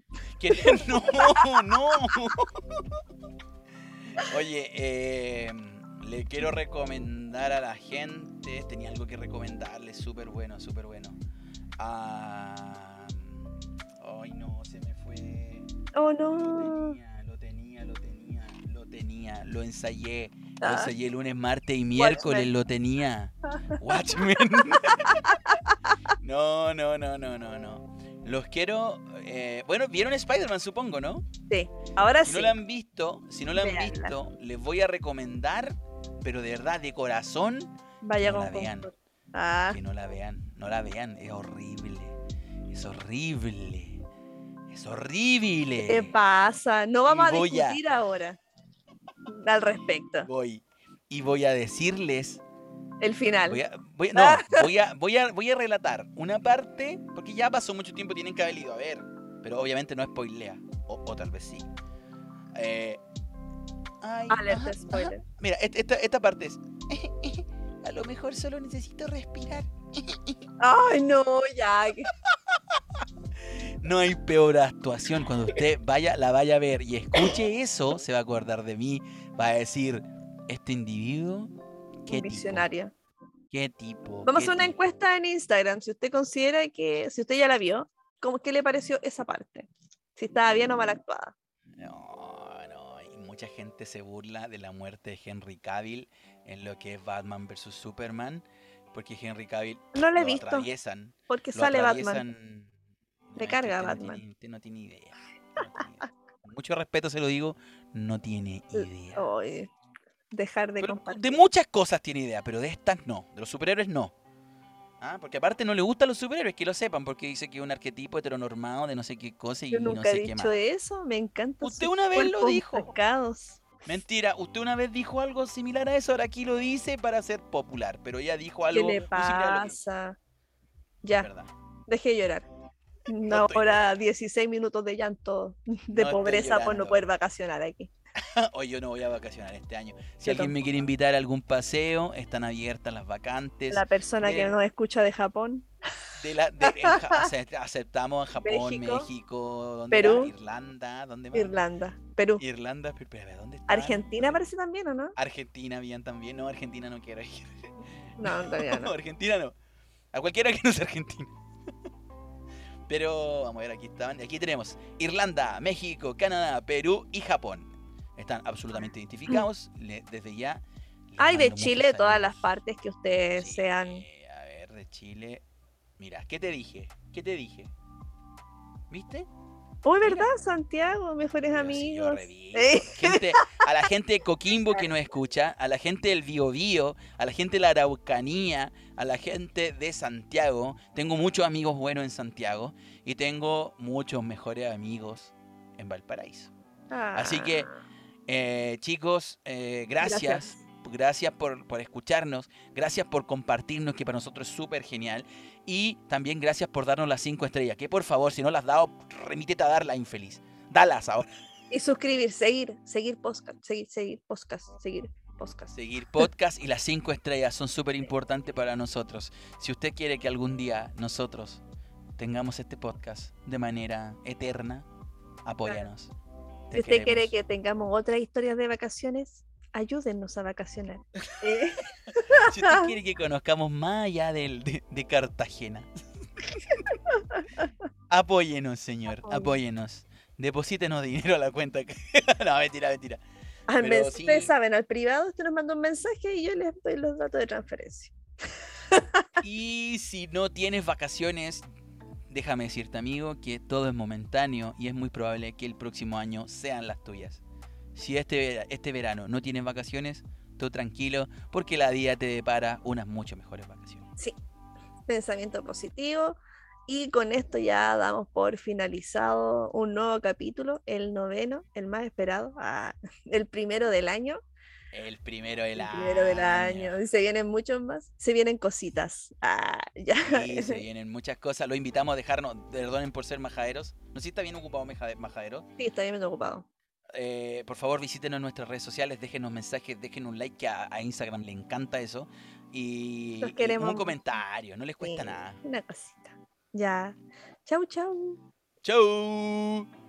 No, no. Oye, eh, le quiero recomendar a la gente. Tenía algo que recomendarle, súper bueno, súper bueno. Ah, Oh Lo no. tenía, lo tenía, lo tenía, lo tenía. Lo ensayé. Lo Ah, ensayé lunes, martes y miércoles, Watchmen. lo tenía. Watchmen. no, no, no, no, no, no. Los quiero. eh, bueno, vieron Spider-Man, supongo, ¿no? sí, ahora Si sí. no la han visto, si no la han visto, les voy a recomendar, pero de verdad, de corazón, Vaya no con la vean. Ah, que no la vean. No la vean, es horrible. Es horrible. Es horrible. ¿qué pasa? No vamos a voy a- discutir ahora al respecto. Voy. Y voy a decirles El final. Voy a, voy- no, voy a, voy, a, voy a relatar una parte, porque ya pasó mucho tiempo, tienen que haber ido a ver, pero obviamente no spoilea, o, o tal vez sí. Eh, ay, Alerta ajá, spoiler. ajá. Mira, esta, esta parte es, a lo mejor solo necesito respirar. Ay, no, ya. No hay peor actuación cuando usted vaya, la vaya a ver y escuche eso, se va a acordar de mí, va a decir, este individuo, qué qué tipo. Vamos a qué una tipo". encuesta en Instagram. Si usted considera que, si usted ya la vio, ¿cómo, ¿qué le pareció esa parte? Si estaba bien o mal actuada. No, no, y mucha gente se burla de la muerte de Henry Cavill en lo que es Batman vs Superman, porque Henry Cavill No la he lo visto, atraviesan. porque lo sale Batman. atraviesan- que carga usted no Batman. tiene- usted no tiene idea. no tiene idea. Con mucho respeto se lo digo, no tiene idea. Dejar de Pero compartir. de muchas cosas tiene idea, pero de estas no. De los superhéroes no. Ah, porque aparte no le gustan los superhéroes, que lo sepan, porque dice que es un arquetipo heteronormado de no sé qué cosa y Yo no nunca he sé qué dicho más. eso, me encanta. Usted una vez lo dijo. Mentira, usted una vez dijo algo similar a eso, ahora aquí lo dice para ser popular, pero ella dijo ¿Qué algo le muy similar a lo que pasa? Ya, dejé de llorar. Una estoy hora, 16 minutos de llanto, de No pobreza por no poder vacacionar aquí. Hoy yo no voy a vacacionar este año. Si Yo alguien me quiere invitar a algún paseo, están abiertas las vacantes. La persona que nos escucha de Japón, De la, de- en aceptamos en Japón, México, México, ¿dónde Perú? Irlanda, ¿dónde más? Irlanda, Perú, Irlanda, pero ¿dónde está? Argentina parece también, ¿o no? Argentina bien también. No, Argentina no quiero ir. No, todavía No, no. Argentina no. A cualquiera que no sea argentino. Pero vamos a ver, aquí estaban. Aquí tenemos Irlanda, México, Canadá, Perú y Japón. Están absolutamente identificados. le- desde ya. les Ay, de Chile, todas las partes que ustedes Sí, sean. A ver, de Chile. Mira, ¿qué te dije? ¿Qué te dije? ¿Viste? Uy, Mira. ¿verdad, Santiago? Mejores Pero amigos. Eh. Gente, a la gente de Coquimbo que nos escucha, a la gente del Biobío, a la gente de la Araucanía, a la gente de Santiago. Tengo muchos amigos buenos en Santiago y tengo muchos mejores amigos en Valparaíso. Así que, Ah, Eh, chicos, eh, gracias. Gracias. Gracias por, por escucharnos, gracias por compartirnos, que para nosotros es súper genial. Y también gracias por darnos las cinco estrellas, que por favor, si no las has dado, remítete a darla, infeliz. Dalas ahora. Y suscribir, seguir, seguir podcast, seguir, seguir podcast, seguir podcast. Seguir podcast y las cinco estrellas son súper importantes para nosotros. Si usted quiere que algún día nosotros tengamos este podcast de manera eterna, apóyanos. Si usted quiere que tengamos otras historias de vacaciones, ayúdennos a vacacionar. Eh, Si usted quiere que conozcamos más allá del- de, de Cartagena. Apóyenos, señor. Apoyen. Apóyenos. Deposítenos dinero a la cuenta. no, mentira, mentira. al Pero mens- sí. Ustedes saben, al privado usted nos manda un mensaje y yo les doy los datos de transferencia. Y si no tienes vacaciones, déjame decirte, amigo, que todo es momentáneo y es muy probable que el próximo año sean las tuyas. Si este, este verano no tienes vacaciones, tú tranquilo, porque la vida te depara unas mucho mejores vacaciones. Sí, pensamiento positivo. Y con esto ya damos por finalizado un nuevo capítulo, el noveno, el más esperado, ah, el primero del año. El primero del El año. primero del año. Y se vienen muchos más. Se vienen cositas. Ah, ya. Sí, se vienen muchas cosas. Los invitamos a dejarnos, perdonen por ser majaderos. No sé si está bien ocupado majadero. Sí, está bien ocupado. Eh, por favor, visítenos en nuestras redes sociales, déjenos mensajes, déjenos un like, que a, a Instagram le encanta eso. Y, un comentario, no les cuesta nada. Una cosita. Ya. Chau, chau. ¡Chau!